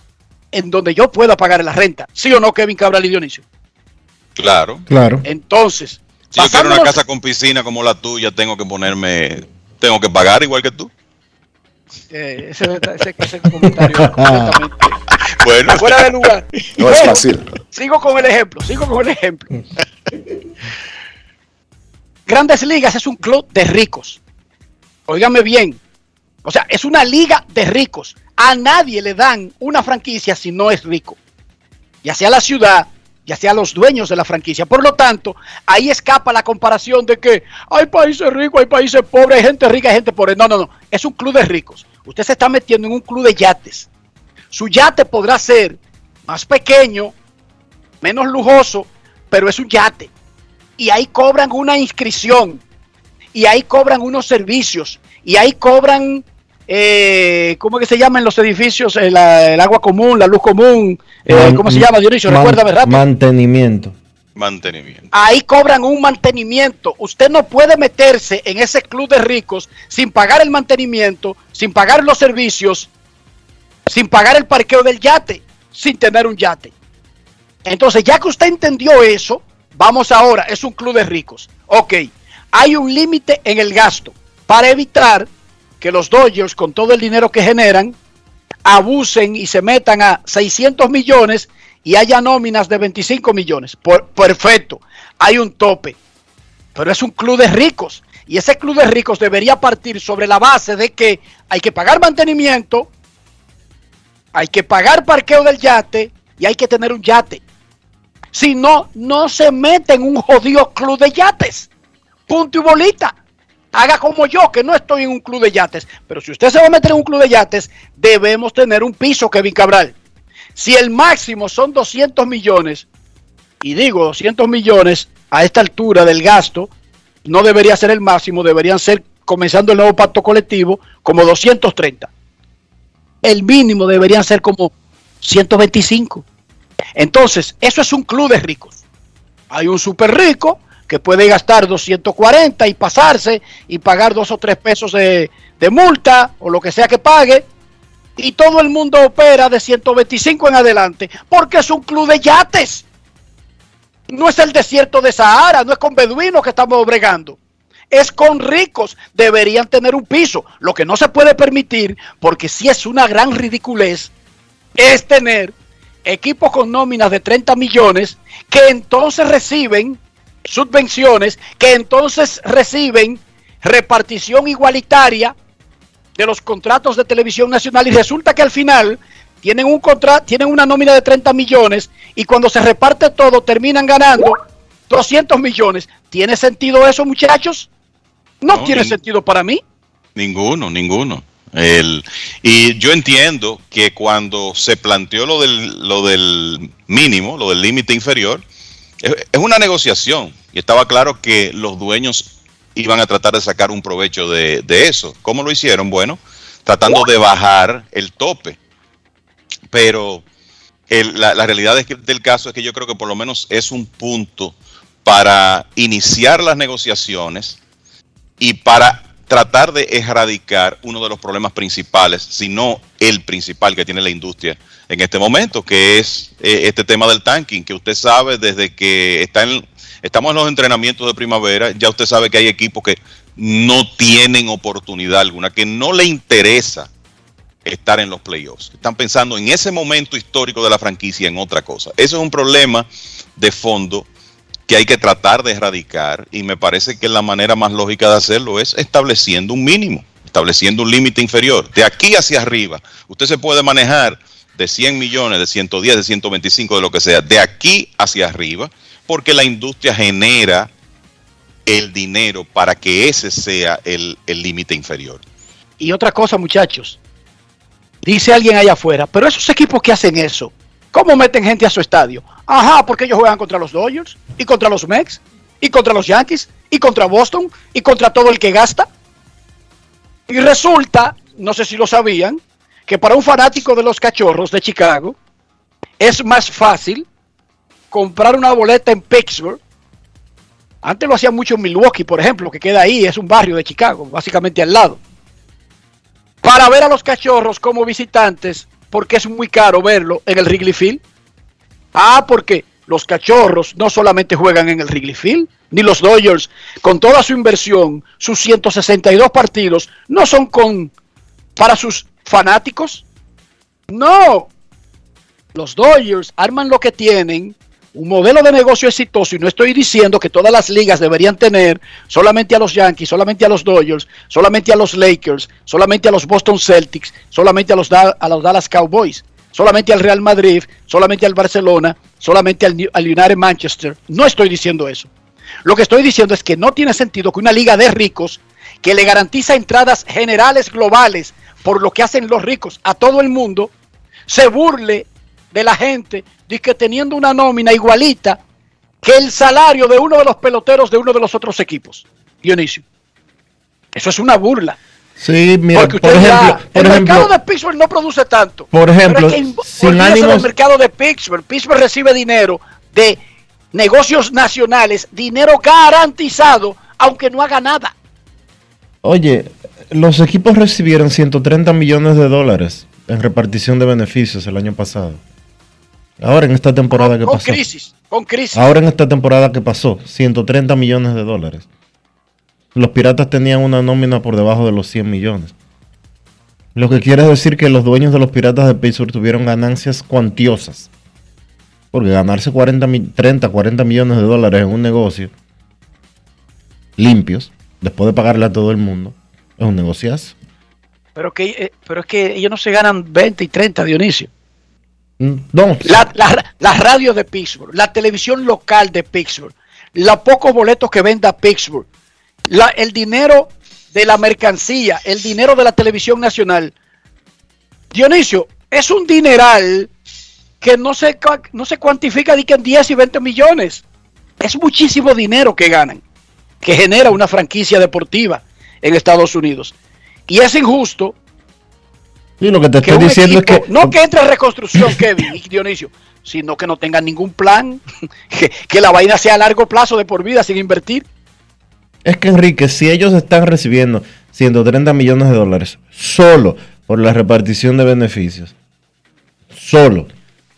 en donde yo pueda pagar la renta. ¿Sí o no, Kevin Cabral y Dionisio?
Claro.
Claro.
Entonces,
Si yo quiero una casa con piscina como la tuya, tengo que ponerme, tengo que pagar igual que tú.
Eh, ese, ese- ese comentario completamente
Bueno,
fuera de lugar.
No es fácil.
Sigo con el ejemplo, sigo con el ejemplo. Grandes Ligas es un club de ricos. Óigame bien. O sea, es una liga de ricos. A nadie le dan una franquicia si no es rico. Ya sea la ciudad, ya sea los dueños de la franquicia. Por lo tanto, ahí escapa la comparación de que hay países ricos, hay países pobres, hay gente rica, hay gente pobre. No, no, no. Es un club de ricos. Usted se está metiendo en un club de yates. Su yate podrá ser más pequeño, menos lujoso, pero es un yate. Y ahí cobran una inscripción. Y ahí cobran unos servicios. Y ahí cobran, eh, ¿cómo que se llaman los edificios? El, el agua común, la luz común. eh, ¿Cómo se llama, Dionisio? Recuérdame rápido.
Mantenimiento.
mantenimiento.
Ahí cobran un mantenimiento. Usted no puede meterse en ese club de ricos sin pagar el mantenimiento, sin pagar los servicios, sin pagar el parqueo del yate, sin tener un yate. Entonces, ya que usted entendió eso, vamos ahora, es un club de ricos. Ok, hay un límite en el gasto para evitar que los Dodgers, con todo el dinero que generan, abusen y se metan a 600 millones y haya nóminas de 25 millones. Perfecto, hay un tope. Pero es un club de ricos. Y ese club de ricos debería partir sobre la base de que hay que pagar mantenimiento, hay que pagar parqueo del yate y hay que tener un yate. Si no, no se mete en un jodido club de yates. Punto y bolita. haga como yo, que no estoy en un club de yates. Pero si usted se va a meter en un club de yates, debemos tener un piso, Kevin Cabral. Si el máximo son 200 millones, y digo 200 millones a esta altura del gasto, no debería ser el máximo, deberían ser, comenzando el nuevo pacto colectivo, como 230. El mínimo deberían ser como 125. Entonces, eso es un club de ricos. Hay un súper rico que puede gastar 240 y pasarse y pagar dos o tres pesos de, multa o lo que sea que pague. Y todo el mundo opera de 125 en adelante porque es un club de yates. No es el desierto de Sahara, no es con beduinos que estamos bregando. Es con ricos. Deberían tener un piso. Lo que no se puede permitir, porque si es una gran ridiculez, es tener equipos con nóminas de 30 millones que entonces reciben subvenciones, que entonces reciben repartición igualitaria de los contratos de televisión nacional y resulta que al final tienen un contrato, tienen una nómina de 30 millones y cuando se reparte todo terminan ganando 200 millones. ¿Tiene sentido eso, muchachos? No,
No,
tiene sentido para mí.
Ninguno, ninguno. El, y yo entiendo que cuando se planteó lo del, lo del mínimo, lo del límite inferior, es, una negociación. Y estaba claro que los dueños iban a tratar de sacar un provecho de, de eso. ¿Cómo lo hicieron? Bueno, tratando de bajar el tope. Pero la, la realidad es que- del caso es que yo creo que por lo menos es un punto para iniciar las negociaciones y para tratar de erradicar uno de los problemas principales, si no el principal que tiene la industria en este momento, que es eh, este tema del tanking, que usted sabe desde que está estamos en los entrenamientos de primavera, ya usted sabe que hay equipos que no tienen oportunidad alguna, que no le interesa estar en los playoffs. Están pensando en ese momento histórico de la franquicia en otra cosa. Eso es un problema de fondo que hay que tratar de erradicar y me parece que la manera más lógica de hacerlo es estableciendo un mínimo, estableciendo un límite inferior. De aquí hacia arriba, usted se puede manejar de 100 millones, de 110, de 125, de lo que sea, de aquí hacia arriba, porque la industria genera el dinero para que ese sea el el límite inferior.
Y otra cosa, muchachos. Dice alguien allá afuera, pero esos equipos que hacen eso, ¿cómo meten gente a su estadio? Ajá, porque ellos juegan contra los Dodgers, y contra los Mex, y contra los Yankees, y contra Boston, y contra todo el que gasta. Y resulta, no sé si lo sabían, que para un fanático de los cachorros de Chicago, es más fácil comprar una boleta en Pittsburgh. Antes lo hacía mucho en Milwaukee, por ejemplo, que queda ahí, es un barrio de Chicago, básicamente al lado para ver a los cachorros como visitantes, porque es muy caro verlo en el Wrigley Field. Ah, porque los cachorros no solamente juegan en el Wrigley Field, ni los Dodgers, con toda su inversión, sus 162 partidos, no son con para sus fanáticos. No. Los Dodgers arman lo que tienen, un modelo de negocio exitoso, y no estoy diciendo que todas las ligas deberían tener solamente a los Yankees, solamente a los Dodgers, solamente a los Lakers, solamente a los Boston Celtics, solamente a los, a los Dallas Cowboys, solamente al Real Madrid, solamente al Barcelona, solamente al, al United Manchester. No estoy diciendo eso. Lo que estoy diciendo es que no tiene sentido que una liga de ricos que le garantiza entradas generales globales por lo que hacen los ricos a todo el mundo, se burle de la gente que teniendo una nómina igualita que el salario de uno de los peloteros de uno de los otros equipos. Dionisio. Eso es una burla.
Sí, mira,
Porque
por
usted dirá,
ejemplo, por
el mercado de Pittsburgh no produce tanto.
Por ejemplo,
es que
sin ánimos-
del mercado de Pittsburgh. Pittsburgh recibe dinero de negocios nacionales, dinero garantizado, aunque no haga nada.
oye, los equipos recibieron 130 millones de dólares en repartición de beneficios el año pasado. Ahora en esta temporada que
Con
pasó.
crisis, con crisis.
Ahora en esta temporada que pasó, 130 millones de dólares. Los piratas tenían una nómina por debajo de los 100 millones. Lo que quiere decir que los dueños de los piratas de Pittsburgh tuvieron ganancias cuantiosas. Porque ganarse 40, mi- 30, 40 millones de dólares en un negocio limpios, después de pagarle a todo el mundo, es un negociazo.
Pero, que, eh, pero es que ellos no se ganan 20 y 30, Dionisio.
Mm,
La, la, la radio de Pittsburgh, la televisión local de Pittsburgh, los pocos boletos que venda Pittsburgh, el dinero de la mercancía, el dinero de la televisión nacional. Dionisio, es un dineral que no se, no se cuantifica ni que en 10 y 20 millones. Es muchísimo dinero que ganan, que genera una franquicia deportiva en Estados Unidos. Y es injusto
Y lo que te estoy diciendo
equipo,
es que
no que entre en reconstrucción, Kevin y Dionisio, sino que no tengan ningún plan, que, que la vaina sea a largo plazo de por vida sin invertir.
Es que Enrique, si ellos están recibiendo 130 millones de dólares solo por la repartición de beneficios, solo,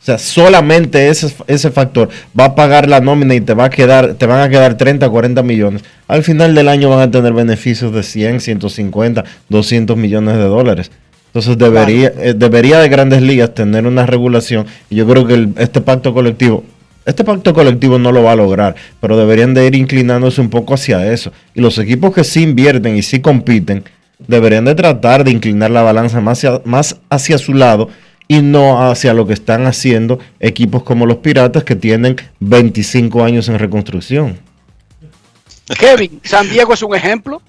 o sea, solamente ese, ese factor va a pagar la nómina y te va a quedar, te van a quedar 30, 40 millones. Al final del año van a tener beneficios de 100, 150, 200 millones de dólares. Entonces debería, eh, debería de Grandes Ligas tener una regulación y yo creo que el- este pacto colectivo, este pacto colectivo no lo va a lograr, pero deberían de ir inclinándose un poco hacia eso. Y los equipos que sí invierten y sí compiten, deberían de tratar de inclinar la balanza más hacia, más hacia su lado y no hacia lo que están haciendo equipos como los Piratas que tienen 25 años en reconstrucción.
Kevin, San Diego es un ejemplo.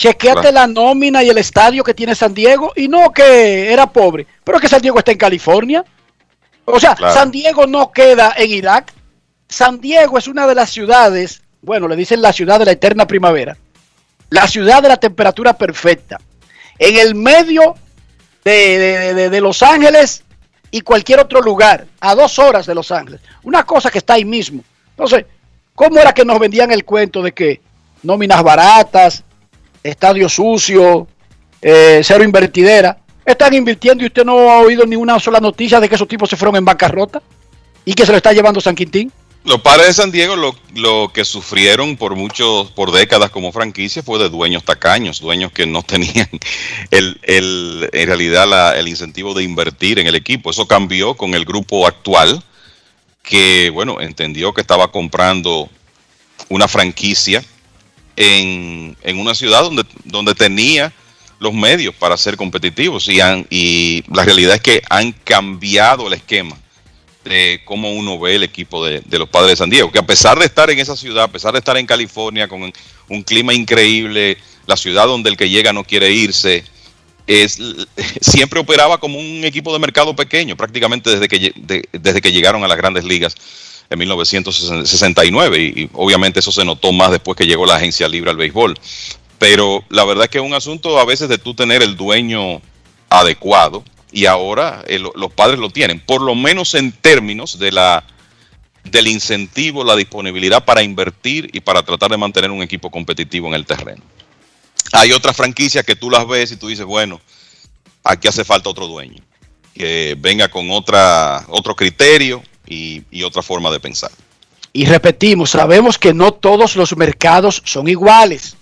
Chequeate la nómina y el estadio que tiene San Diego y no que era pobre, pero que San Diego está en California. O sea,
Claro.
San Diego no queda en Irak. San Diego es una de las ciudades, bueno, le dicen la ciudad de la eterna primavera, la ciudad de la temperatura perfecta. En el medio de, de- de- de Los Ángeles y cualquier otro lugar, a dos horas de Los Ángeles. Una cosa que está ahí mismo. Entonces, ¿cómo era que nos vendían el cuento de que nóminas baratas, estadio sucio, eh, cero invertidera? Están invirtiendo y usted no ha oído ni una sola noticia de que esos tipos se fueron en bancarrota y que se lo está llevando San Quintín.
Los padres de San Diego lo, que sufrieron por muchos, por décadas como franquicia fue de dueños tacaños, dueños que no tenían el, el- en realidad el incentivo de invertir en el equipo. Eso cambió con el grupo actual, que bueno, entendió que estaba comprando una franquicia en, una ciudad donde, donde tenía los medios para ser competitivos. Y, han- y la realidad es que han cambiado el esquema de cómo uno ve el equipo de, de los padres de San Diego, que a pesar de estar en esa ciudad, a pesar de estar en California con un clima increíble, la ciudad donde el que llega no quiere irse, es, siempre operaba como un equipo de mercado pequeño, prácticamente desde que, desde que llegaron a las grandes ligas en 1969 y, y obviamente eso se notó más después que llegó la agencia libre al béisbol. Pero la verdad es que es un asunto a veces de tú tener el dueño adecuado y ahora eh, lo- los padres lo tienen, por lo menos en términos de la del incentivo, la disponibilidad para invertir y para tratar de mantener un equipo competitivo en el terreno. Hay otras franquicias que tú las ves y tú dices, bueno, aquí hace falta otro dueño, que venga con otra, otro criterio y, y otra forma de pensar.
Y repetimos, sabemos que no todos los mercados son iguales.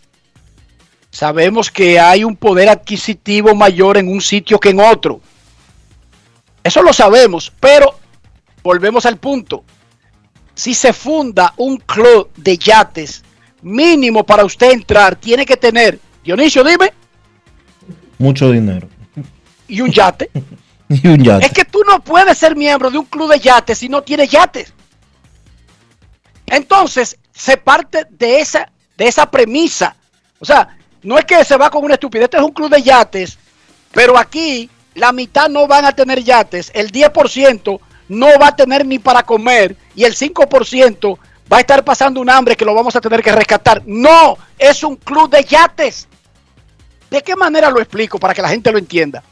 Sabemos que hay un poder adquisitivo mayor en un sitio que en otro. Eso lo sabemos, pero volvemos al punto. Si se funda un club de yates, mínimo para usted entrar, tiene que tener, Dionisio, dime,
Mucho dinero.
y un yate.
Y.
Es que tú no puedes ser miembro de un club de yates si no tienes yates. Entonces, se parte de esa, de esa premisa. O sea, no es que se va con una estupidez, este es un club de yates, pero aquí la mitad no van a tener yates, el 10% no va a tener ni para comer y el 5% va a estar pasando un hambre que lo vamos a tener que rescatar. No, es un club de yates. ¿De qué manera lo explico para que la gente lo entienda?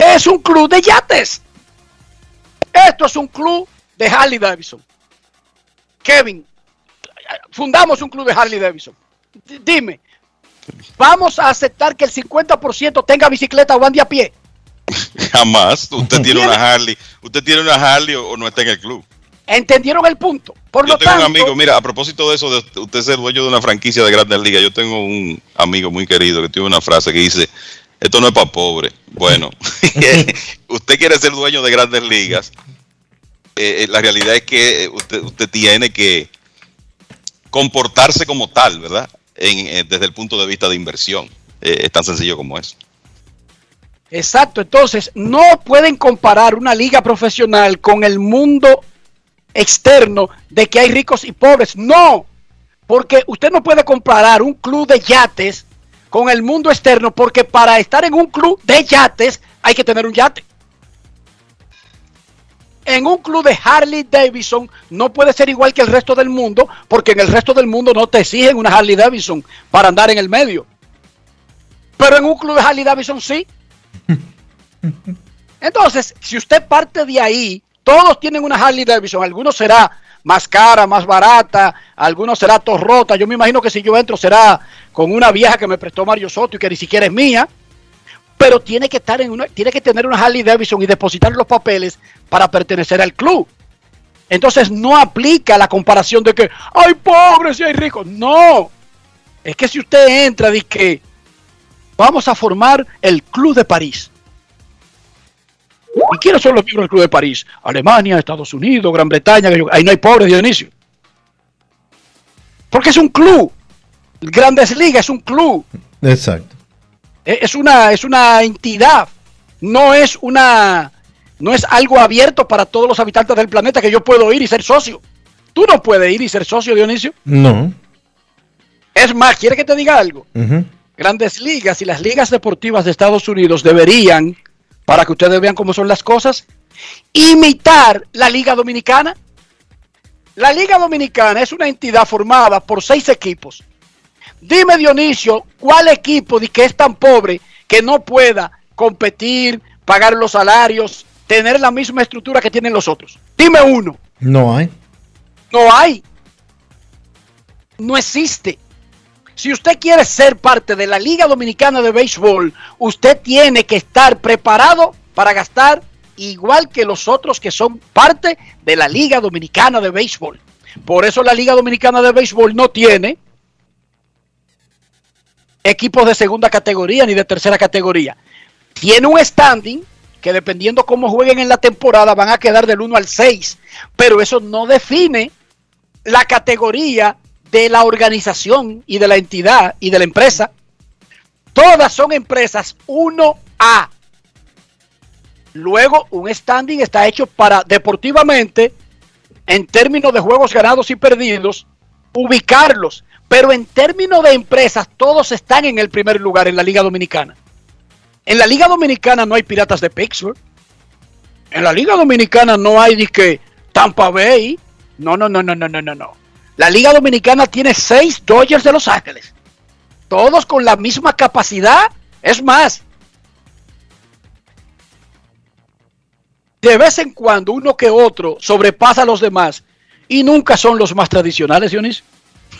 Es un club de yates. Esto es un club de Harley Davidson. Kevin, fundamos un club de Harley Davidson. D- Dime, ¿vamos a aceptar que el 50% tenga bicicleta o ande a pie?
Jamás. Usted tiene una Harley, usted tiene una Harley o, no está en el club.
¿Entendieron el punto? Por
Yo
lo
tengo
tanto,
un amigo, mira, a propósito de eso, de usted ser dueño de una franquicia de Grandes Ligas, yo tengo un amigo muy querido que tiene una frase que dice, esto no es para pobre. Bueno, usted quiere ser dueño de Grandes Ligas, eh, eh, la realidad es que eh, usted, usted tiene que comportarse como tal, ¿verdad? En, eh, desde el punto de vista de inversión. Eh, es tan sencillo como eso.
Exacto, entonces no pueden comparar una liga profesional con el mundo externo de que hay ricos y pobres. No, Porque usted no puede comparar un club de yates con el mundo externo, porque para estar en un club de yates hay que tener un yate. En un club de Harley Davidson no puede ser igual que el resto del mundo, porque en el resto del mundo no te exigen una Harley Davidson para andar en el medio. Pero en un club de Harley Davidson sí. Entonces, si usted parte de ahí, todos tienen una Harley Davidson, algunos será más cara, más barata, algunos será torrota. Yo me imagino que si yo entro será con una vieja que me prestó Mario Soto y que ni siquiera es mía. Pero tiene que estar en una, tiene que tener una Harley Davidson y depositar los papeles para pertenecer al club. Entonces no aplica la comparación de que hay pobres y hay ricos. No. Es que si usted entra y que vamos a formar el Club de París. ¿Y quiénes son los miembros del Club de París? Alemania, Estados Unidos, Gran Bretaña. Ahí no hay pobres, Dionisio. Porque es un club. Grandes Ligas es un club.
Exacto.
Es una, es una entidad. No es una. No es algo abierto para todos los habitantes del planeta que yo puedo ir y ser socio. Tú no puedes ir y ser socio, Dionisio.
No.
Es más, ¿quiere que te diga algo? Grandes ligas y las ligas deportivas de Estados Unidos deberían para que ustedes vean cómo son las cosas, imitar la Liga Dominicana. La Liga Dominicana es una entidad formada por seis equipos. Dime, Dionisio, ¿cuál equipo de que es tan pobre que no pueda competir, pagar los salarios, tener la misma estructura que tienen los otros? Dime uno.
No hay.
No hay. No existe. Si usted quiere ser parte de la Liga Dominicana de Béisbol, usted tiene que estar preparado para gastar igual que los otros que son parte de la Liga Dominicana de Béisbol. Por eso la Liga Dominicana de Béisbol no tiene equipos de segunda categoría ni de tercera categoría. Tiene un standing que dependiendo cómo jueguen en la temporada van a quedar del 1 al 6, pero eso no define la categoría de la organización y de la entidad y de la empresa. Todas son empresas 1A. Luego, un standing está hecho para deportivamente, en términos de juegos ganados y perdidos, ubicarlos. Pero en términos de empresas, todos están en el primer lugar en la Liga Dominicana. En la Liga Dominicana no hay piratas de Pittsburgh. En la Liga Dominicana no hay que Tampa Bay. No, no, no, no, no, no, no. La Liga Dominicana tiene seis Dodgers de Los Ángeles. Todos con la misma capacidad. Es más, de vez en cuando uno que otro sobrepasa a los demás y nunca son los más tradicionales, Dionisio.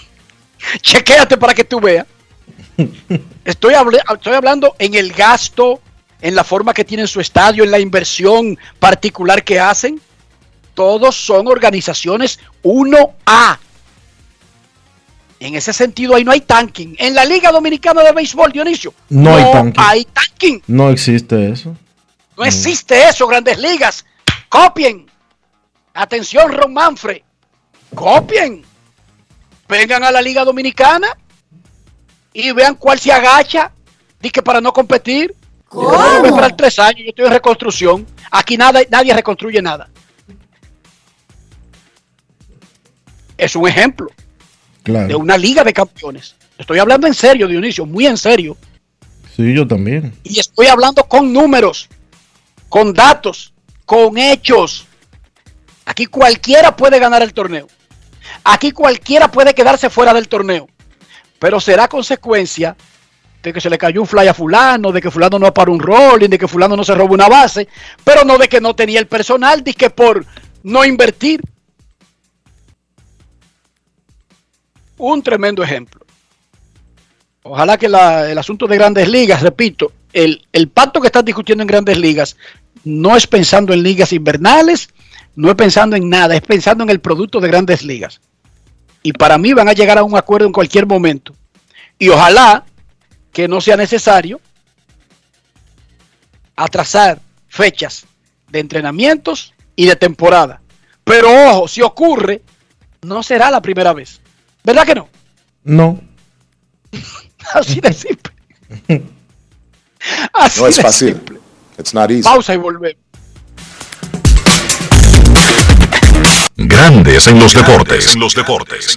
Chequéate para que tú veas. Estoy, estoy hablando en el gasto, en la forma que tienen su estadio, en la inversión particular que hacen. Todos son organizaciones 1A. En ese sentido, ahí no hay tanking. En la Liga Dominicana de Béisbol, Dionisio,
no, hay, tanking.
hay tanking.
No existe eso.
No existe eso, grandes ligas. Copien. Atención, Ron Manfred. Copien. Vengan a la Liga Dominicana y vean cuál se agacha. Dice para no competir. Yo voy a esperar tres años, yo estoy en reconstrucción. Aquí nada, nadie reconstruye nada. Es un ejemplo
claro.
de una liga de campeones. Estoy hablando en serio, Dionisio, muy en serio.
Sí, yo también.
Y estoy hablando con números, con datos, con hechos. Aquí cualquiera puede ganar el torneo. Aquí cualquiera puede quedarse fuera del torneo. Pero será consecuencia de que se le cayó un fly a fulano, de que fulano no paró un rolling, de que fulano no se robó una base, pero no de que no tenía el personal, de que por no invertir. Un tremendo ejemplo. Ojalá que el asunto de grandes ligas, repito, el, el pacto que están discutiendo en grandes ligas no es pensando en ligas invernales, no es pensando en nada, es pensando en el producto de grandes ligas. Y para mí van a llegar a un acuerdo en cualquier momento. Y ojalá que no sea necesario atrasar fechas de entrenamientos y de temporada. Pero ojo, si ocurre, no será la primera vez. ¿Verdad que no?
No.
Así de simple. Así
no es
de
fácil.
simple.
It's not easy.
Pausa y volvemos.
Grandes en los deportes.
En los deportes.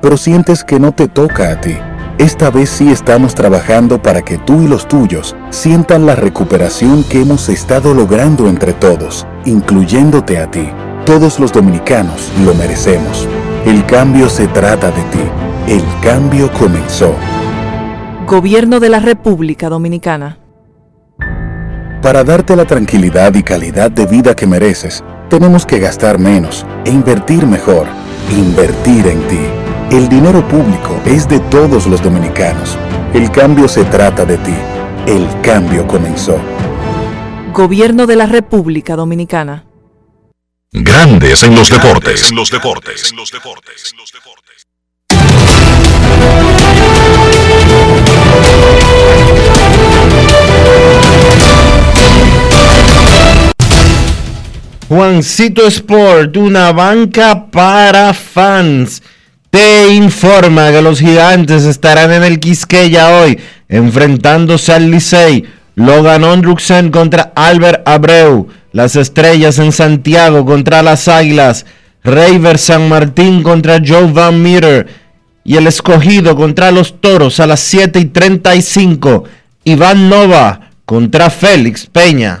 pero sientes que no te toca a ti. Esta vez sí estamos trabajando para que tú y los tuyos sientan la recuperación que hemos estado logrando entre todos, incluyéndote a ti. Todos los dominicanos lo merecemos. El cambio se trata de ti. El cambio comenzó.
Gobierno de la República Dominicana.
Para darte la tranquilidad y calidad de vida que mereces, tenemos que gastar menos e invertir mejor. Invertir en ti. El dinero público es de todos los dominicanos. El cambio se trata de ti. El cambio comenzó.
Gobierno de la República Dominicana.
Grandes en los deportes.
En los deportes. En los deportes.
Juancito Sport, una banca para fans, te informa que los gigantes estarán en el Quisqueya hoy, enfrentándose al Licey. Logan Ondruksen contra Albert Abreu. Las estrellas en Santiago contra las Águilas. Raver San Martín contra Joe Van Meter. Y el escogido contra los Toros a las 7 y 35. Iván Nova contra Félix Peña.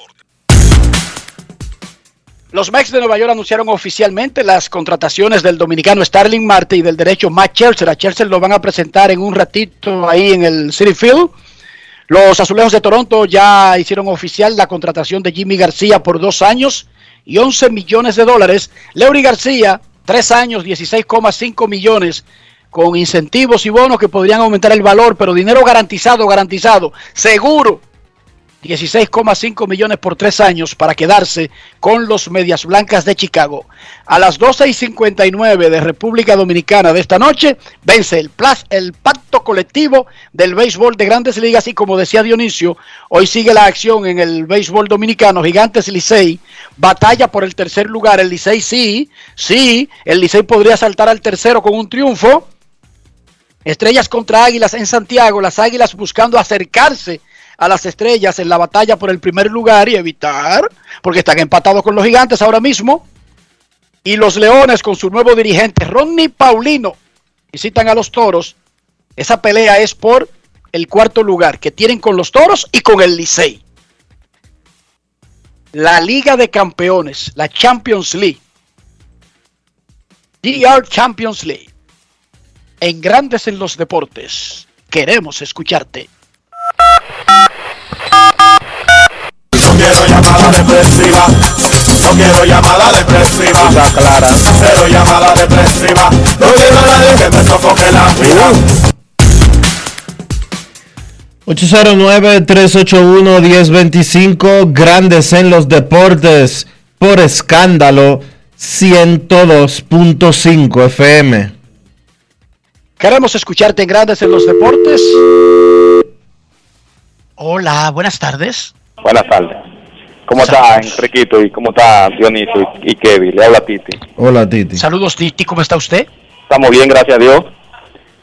Mets de Nueva York anunciaron oficialmente las contrataciones del dominicano Starling Marte y del derecho Matt Churchill. A lo van a presentar en un ratito ahí en el City Field. Los Azulejos de Toronto ya hicieron oficial la contratación de Jimmy García por dos años y 11 millones de dólares. Leury García, tres años, 16,5 millones con incentivos y bonos que podrían aumentar el valor, pero dinero garantizado, garantizado, seguro 16,5 millones por tres años para quedarse con los Medias Blancas de Chicago. A las 12 y 59 de República Dominicana de esta noche vence el, el pacto colectivo del béisbol de grandes ligas y como decía Dionisio, hoy sigue la acción en el béisbol dominicano, Gigantes Licey, batalla por el tercer lugar, el Licey sí, sí, el Licey podría saltar al tercero con un triunfo. Estrellas contra Águilas en Santiago, las Águilas buscando acercarse a las estrellas en la batalla por el primer lugar y evitar, porque están empatados con los gigantes ahora mismo. y los Leones con su nuevo dirigente Ronnie Paulino visitan a los Toros. Esa pelea es por el cuarto lugar que tienen con los Toros y con el Licey. La Liga de Campeones, la Champions League. DR Champions League. En Grandes en los Deportes. Queremos escucharte.
Llamada depresiva. No quiero llamada depresiva. clara. Cero llamada depresiva. No quiero a nadie que me sofoque la vida.
809-381-1025, Grandes en los Deportes, por escándalo 102.5 FM.
Queremos escucharte en Grandes en los Deportes. Hola, buenas tardes.
Buenas tardes. ¿Cómo está Enriquito y cómo está Dionisio y, y Kevin? Le habla Titi.
Hola, Titi.
Saludos, Titi, ¿cómo está usted?
Estamos bien, gracias a Dios.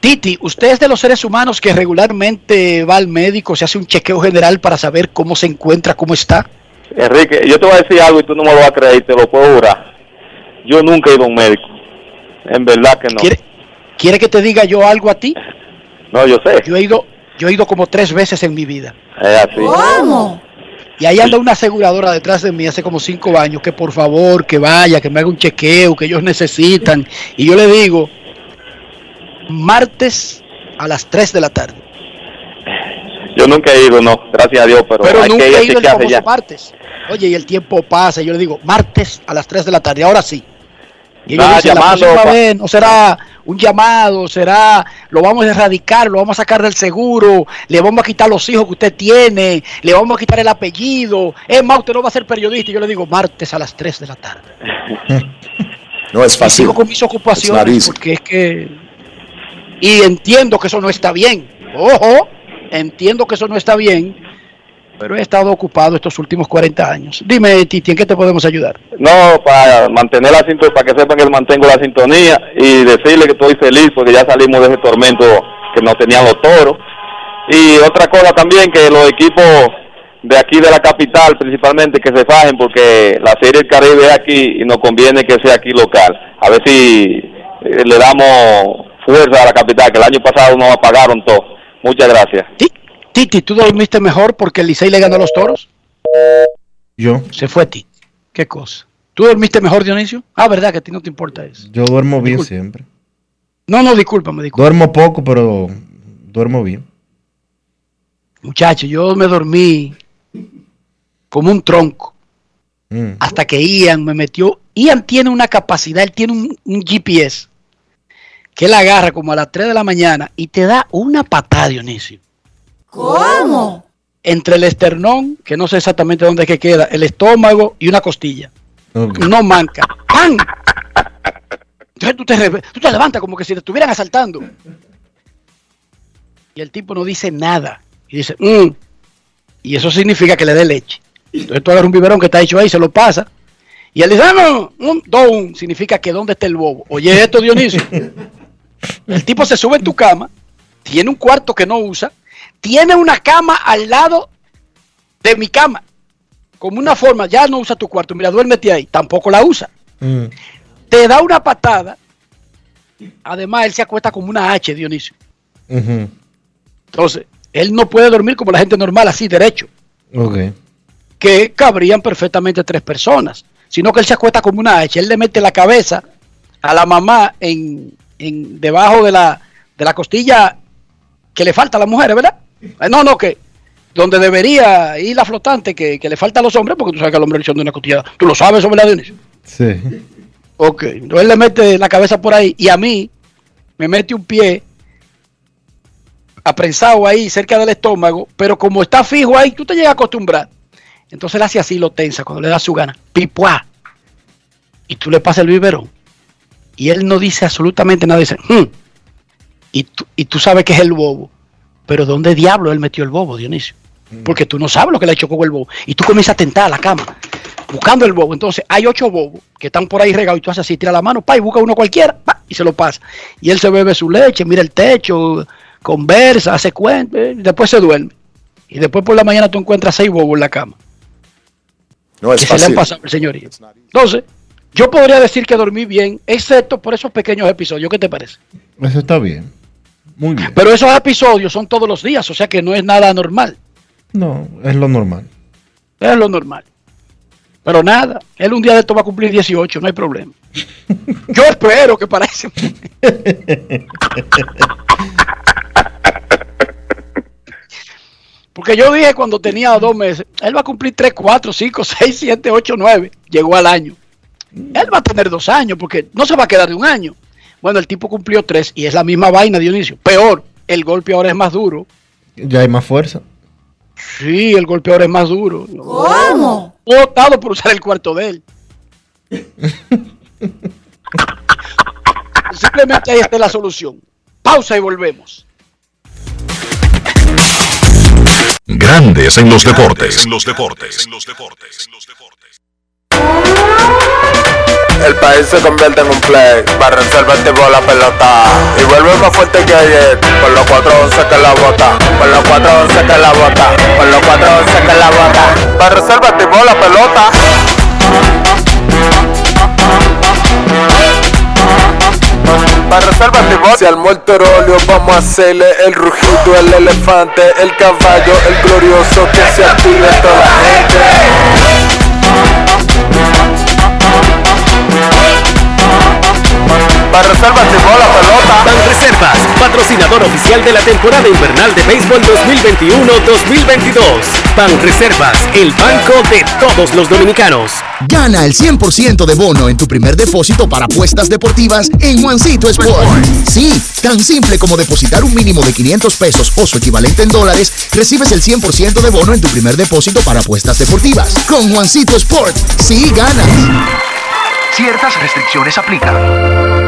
Titi, usted es de los seres humanos que regularmente va al médico, se hace un chequeo general para saber cómo se encuentra, cómo está.
Enrique, yo te voy a decir algo y tú no me lo vas a creer, te lo puedo jurar. Yo nunca he ido a un médico. En verdad que no.
¿Quiere, ¿Quiere que te diga yo algo a ti?
No, yo sé.
Yo he ido, yo he ido como tres veces en mi vida.
Es así.
Y ahí anda una aseguradora detrás de mí hace como cinco años que por favor, que vaya, que me haga un chequeo, que ellos necesitan. Y yo le digo, martes a las 3 de la tarde.
Yo nunca he ido, no, gracias a Dios, pero,
Pero
hay
nunca
que ir
he ido el famoso
ya.
martes. Oye, y el tiempo pasa. y Yo le digo, martes a las 3 de la tarde, ahora sí. Y ellos dicen, la
llamando
próxima vez no será un llamado, será, lo vamos a erradicar, lo vamos a sacar del seguro, le vamos a quitar los hijos que usted tiene, le vamos a quitar el apellido. Es más, usted no va a ser periodista. Y yo le digo, martes a las 3 de la tarde.
No es
Y
fácil.
sigo con mis ocupaciones porque es que y entiendo que eso no está bien. Ojo, entiendo que eso no está bien, pero he estado ocupado estos últimos 40 años. Dime, Titi, ¿en qué te podemos ayudar?
No, para mantener la sintonía, para que sepan que mantengo la sintonía y decirle que estoy feliz porque ya salimos de ese tormento que nos tenían los toros. Y otra cosa también, que los equipos de aquí de la capital principalmente que se fajen porque la Serie del Caribe es aquí y nos conviene que sea aquí local. A ver si eh, le damos fuerza a la capital, que el año pasado nos apagaron todo. Muchas gracias.
Titi, ¿tú dormiste mejor porque el Licey le ganó a los toros?
Yo,
Se fue Titi. ¿Qué cosa? ¿Tú dormiste mejor, Dionisio? Ah, ¿verdad? Que a ti no te importa eso.
yo duermo bien siempre.
No, no, discúlpame, discúlpame.
Duermo poco, pero duermo bien.
Muchacho, yo me dormí como un tronco.
Mm.
hasta que Ian me metió. Ian tiene una capacidad, él tiene un, un GPS que él agarra como a las 3 de la mañana y te da una patada, Dionisio.
¿Cómo?
Entre el esternón, que no sé exactamente dónde es que queda, el estómago y una costilla. No manca. ¡Pam! Entonces tú te, tú te levantas como que si te estuvieran asaltando. Y el tipo no dice nada. Y dice, "Mm". y eso significa que le dé leche. Entonces tú agarras un biberón que está hecho ahí, se lo pasa. Y él dice, ah, no, un", significa que dónde está el bobo. Oye, esto, Dionisio. el tipo se sube en tu cama, tiene un cuarto que no usa, tiene una cama al lado de mi cama. Como una forma, ya no usa tu cuarto, mira, duérmete ahí, tampoco la usa.
Mm.
Te da una patada. Además, él se acuesta como una H, Dionisio. Entonces, él no puede dormir como la gente normal, así derecho,
Ok.
que cabrían perfectamente tres personas, sino que él se acuesta como una H. Él le mete la cabeza a la mamá en, en debajo de la, de la costilla que le falta a las mujeres, ¿verdad? Eh, No, no, que donde debería ir la flotante que, que le falta a los hombres, porque tú sabes que al hombre le hicieron de una costilla. ¿Tú lo sabes eso, verdad, Dionisio?
Sí.
Ok, entonces él le mete la cabeza por ahí y a mí me mete un pie aprensado ahí cerca del estómago, pero como está fijo ahí, tú te llegas a acostumbrar. Entonces él hace así, lo tensa cuando le da su gana. Pipuá. Y tú le pasas el biberón. Y él no dice absolutamente nada. Dice, "Hmm". Y, tú, y tú sabes que es el bobo. Pero ¿dónde diablo él metió el bobo, Dionisio? Porque tú no sabes lo que le ha hecho con el bobo. Y tú comienzas a tentar a la cama, buscando el bobo. Entonces hay ocho bobos que están por ahí regados y tú haces así, tira la mano, pa, y busca uno cualquiera, pa, y se lo pasa. Y él se bebe su leche, mira el techo, conversa, hace cuenta, y después se duerme. Y después por la mañana tú encuentras seis bobos en la cama.
No es
que se le han
fácil.
pasado al señorío. Entonces, Yo podría decir que dormí bien, excepto por esos pequeños episodios. ¿Qué te parece?
Eso está bien. Muy bien.
Pero esos episodios son todos los días, o sea que no es nada normal.
No, es lo normal.
Es lo normal. Pero nada, él un día de esto va a cumplir 18, no hay problema. Yo espero que para ese Porque yo dije cuando tenía dos meses, él va a cumplir 3, 4, 5, 6, 7, 8, 9. Llegó al año. Él va a tener dos años porque no se va a quedar de un año. Bueno, el tipo cumplió tres y es la misma vaina, Dionisio. Peor, el golpe ahora es más duro.
Ya hay más fuerza.
Sí, el golpe ahora es más duro.
¿Cómo?
He optado por usar el cuarto de él. Simplemente ahí está la solución. Pausa y volvemos.
Grandes en los deportes.
En los deportes. En los deportes.
El país se convierte en un play. Para reservar tipo la pelota. Y vuelve más fuerte que ayer. Por los 411 que la bota. Por los 411 que la bota. Por los 411 que la bota. Para reservar tipo la pelota. Para reservar. Si al muerto óleo vamos a hacerle el rugido, el elefante, el caballo, el glorioso que se active toda la gente. Para reservas tipo la pelota.
Banreservas, patrocinador oficial de la temporada invernal de béisbol 2021-2022. Banreservas, el banco de todos los dominicanos.
Gana el 100% de bono en tu primer depósito para apuestas deportivas en Juancito Sport. Sí, tan simple como depositar un mínimo de 500 pesos o su equivalente en dólares, recibes el 100% de bono en tu primer depósito para apuestas deportivas. Con Juancito Sport, sí ganas.
Ciertas restricciones aplican.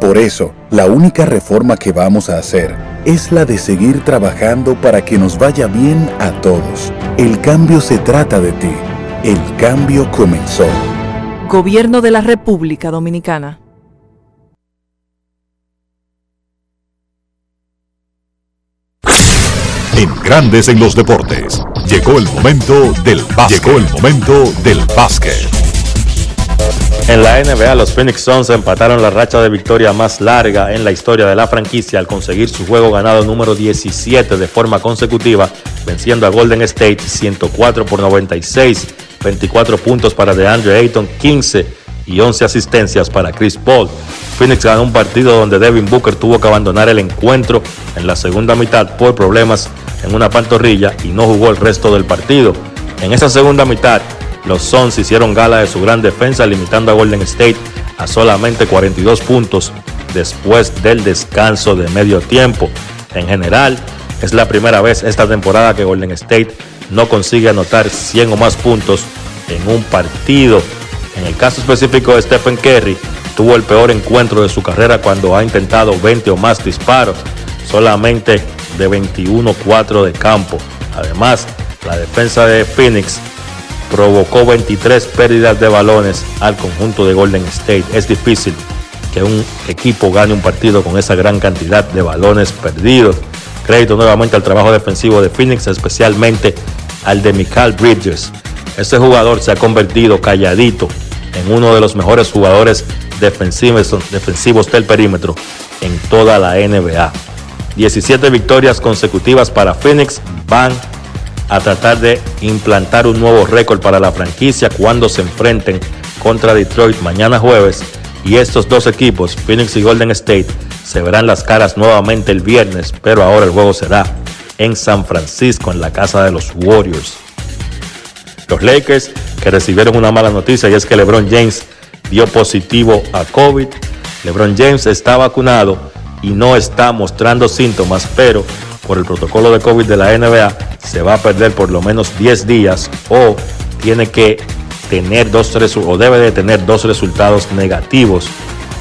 Por eso, la única reforma que vamos a hacer es la de seguir trabajando para que nos vaya bien a todos. El cambio se trata de ti. El cambio comenzó.
Gobierno de la República Dominicana.
En Grandes en los deportes. Llegó el momento del básquet. Llegó el momento del básquet.
En la NBA, los Phoenix Suns empataron la racha de victoria más larga en la historia de la franquicia al conseguir su juego ganado número 17 de forma consecutiva, venciendo a Golden State 104 por 96, 24 puntos para DeAndre Ayton, 15 y 11 asistencias para Chris Paul. Phoenix ganó un partido donde Devin Booker tuvo que abandonar el encuentro en la segunda mitad por problemas en una pantorrilla y no jugó el resto del partido. En esa segunda mitad, los Suns hicieron gala de su gran defensa, limitando a Golden State a solamente 42 puntos después del descanso de medio tiempo. En general, es la primera vez esta temporada que Golden State no consigue anotar 100 o más puntos en un partido. En el caso específico de Stephen Curry, tuvo el peor encuentro de su carrera cuando ha intentado 20 o más disparos, solamente de 21-4 de campo. Además, la defensa de Phoenix provocó 23 pérdidas de balones al conjunto de Golden State. Es difícil que un equipo gane un partido con esa gran cantidad de balones perdidos. Crédito nuevamente al trabajo defensivo de Phoenix, especialmente al de Michael Bridges. Este jugador se ha convertido calladito en uno de los mejores jugadores defensivos, defensivos del perímetro en toda la NBA. 17 victorias consecutivas para Phoenix van a tratar de implantar un nuevo récord para la franquicia cuando se enfrenten contra Detroit mañana jueves. Y estos dos equipos, Phoenix y Golden State, se verán las caras nuevamente el viernes, pero ahora el juego será en San Francisco, en la casa de los Warriors. Los Lakers, que recibieron una mala noticia y es que LeBron James dio positivo a COVID. LeBron James está vacunado y no está mostrando síntomas, pero por el protocolo de COVID de la NBA se va a perder por lo menos 10 días o tiene que tener dos o debe de tener dos resultados negativos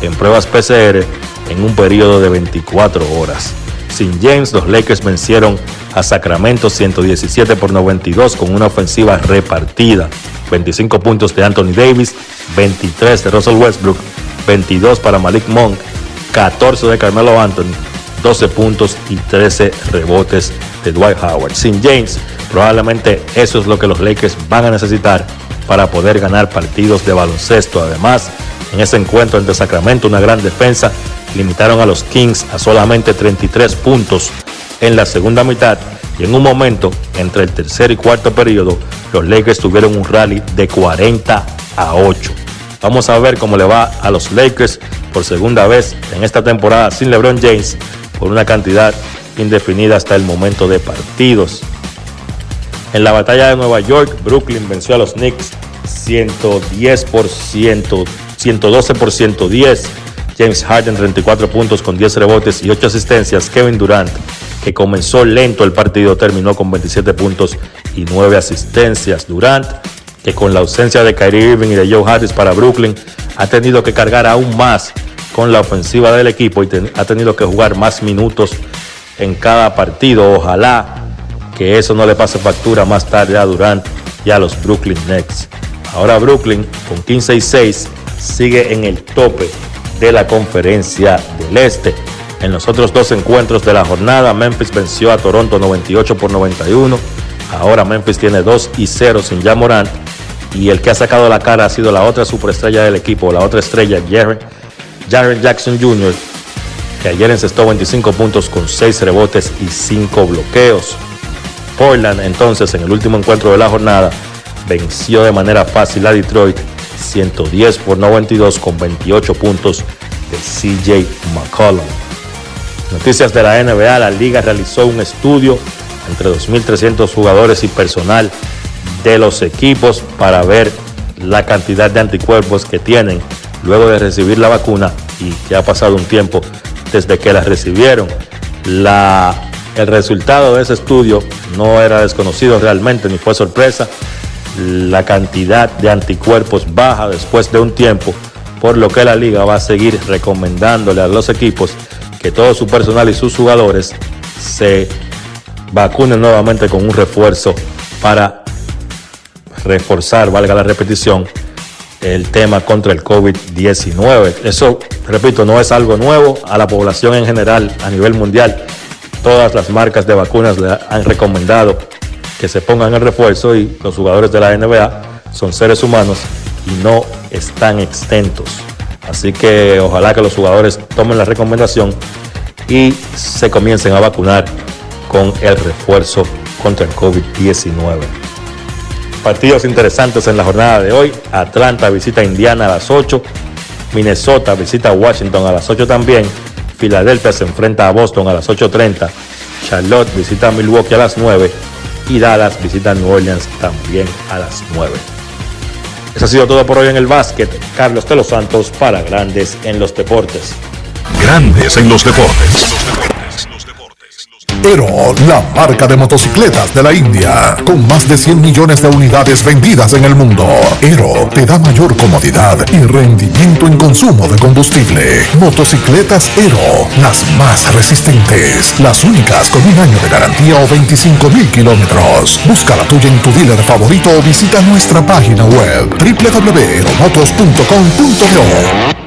en pruebas PCR en un periodo de 24 horas. Sin James, los Lakers vencieron a Sacramento 117 por 92 con una ofensiva repartida. 25 puntos de Anthony Davis, 23 de Russell Westbrook, 22 para Malik Monk, 14 de Carmelo Anthony, 12 puntos y 13 rebotes de Dwight Howard. Sin James, probablemente eso es lo que los Lakers van a necesitar para poder ganar partidos de baloncesto. Además, en ese encuentro entre Sacramento, una gran defensa, limitaron a los Kings a solamente 33 puntos en la segunda mitad y en un momento entre el tercer y cuarto periodo los Lakers tuvieron un rally de 40 a 8. Vamos a ver cómo le va a los Lakers por segunda vez en esta temporada sin LeBron James por una cantidad indefinida hasta el momento de partidos. En la batalla de Nueva York, Brooklyn venció a los Knicks 110 por 112 por 110. James Harden 34 puntos con 10 rebotes y 8 asistencias. Kevin Durant, que comenzó lento el partido, terminó con 27 puntos y 9 asistencias. Durant, que con la ausencia de Kyrie Irving y de Joe Harris para Brooklyn, ha tenido que cargar aún más con la ofensiva del equipo y ha tenido que jugar más minutos en cada partido. Ojalá que eso no le pase factura más tarde a Durant y a los Brooklyn Nets. Ahora Brooklyn con 15 y 6 sigue en el tope de la conferencia del Este. En los otros dos encuentros de la jornada, Memphis venció a Toronto 98 por 91. Ahora Memphis tiene 2 y 0 sin ya Morant. Y el que ha sacado la cara ha sido la otra superestrella del equipo, la otra estrella, Jaren, Jaren Jackson Jr., que ayer encestó 25 puntos con 6 rebotes y 5 bloqueos. Portland entonces en el último encuentro de la jornada venció de manera fácil a Detroit 110 por 92 con 28 puntos de CJ McCollum. Noticias de la NBA, la liga realizó un estudio entre 2.300 jugadores y personal de los equipos para ver la cantidad de anticuerpos que tienen luego de recibir la vacuna y que ha pasado un tiempo desde que la recibieron. El resultado de ese estudio no era desconocido realmente ni fue sorpresa la cantidad de anticuerpos baja después de un tiempo, por lo que la liga va a seguir recomendándole a los equipos que todo su personal y sus jugadores se vacunen nuevamente con un refuerzo para reforzar, valga la repetición, el tema contra el COVID-19. Eso, repito, no es algo nuevo a la población en general a nivel mundial. Todas las marcas de vacunas le han recomendado que se pongan el refuerzo y los jugadores de la NBA son seres humanos y no están exentos. Así que ojalá que los jugadores tomen la recomendación y se comiencen a vacunar con el refuerzo contra el COVID-19. Partidos interesantes en la jornada de hoy. Atlanta visita Indiana a las 8. Minnesota visita Washington a las 8 también. Filadelfia se enfrenta a Boston a las 8.30. Charlotte visita Milwaukee a las 9 y Dallas visita New Orleans también a las 9. Eso ha sido todo por hoy en el básquet. Carlos de los Santos para Grandes en los Deportes.
Grandes en los Deportes.
Pero la marca de motocicletas de la India, con más de 100 millones de unidades vendidas en el mundo. Ero te da mayor comodidad y rendimiento en consumo de combustible. Motocicletas Ero, las más resistentes, las únicas con un año de garantía o 25 mil kilómetros. Busca la tuya en tu dealer favorito o visita nuestra página web www.motos.com.co.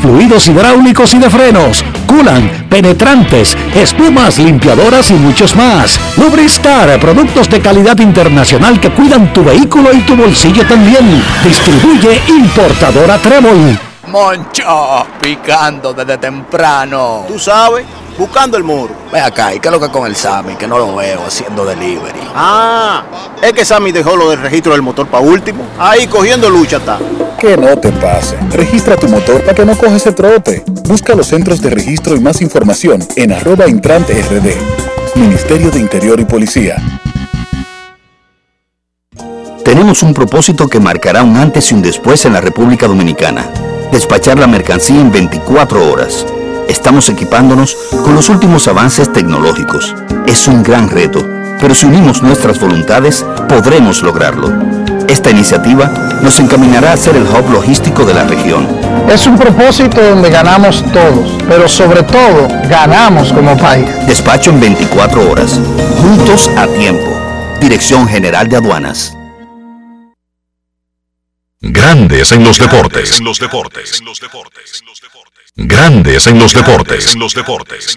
fluidos hidráulicos y de frenos, culan, penetrantes, espumas, limpiadoras y muchos más. Lubristar, productos de calidad internacional que cuidan tu vehículo y tu bolsillo también. Distribuye importadora Trébol.
Moncho, picando desde temprano.
Tú sabes, buscando el muro.
Ve acá, ¿y qué es lo que con el Sammy? Que no lo veo haciendo delivery.
Ah, es que Sammy dejó lo del registro del motor para último. Ahí cogiendo lucha está.
Que no te pase. Registra tu motor para que no coges el trote. Busca los centros de registro y más información en arroba intrante rd. Ministerio de Interior y Policía.
Tenemos un propósito que marcará un antes y un después en la República Dominicana. Despachar la mercancía en 24 horas. Estamos equipándonos con los últimos avances tecnológicos. Es un gran reto, pero si unimos nuestras voluntades, podremos lograrlo. Esta iniciativa nos encaminará a ser el hub logístico de la región.
Es un propósito donde ganamos todos, pero sobre todo ganamos como país.
Despacho en 24 horas. Juntos a tiempo. Dirección General de Aduanas.
Grandes en los deportes.
los deportes.
Grandes en los deportes.
En los deportes.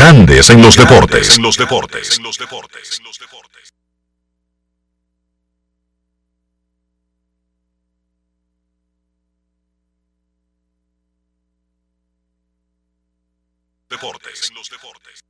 Grandes en los deportes.
En los deportes. En los deportes. Deportes. Los deportes.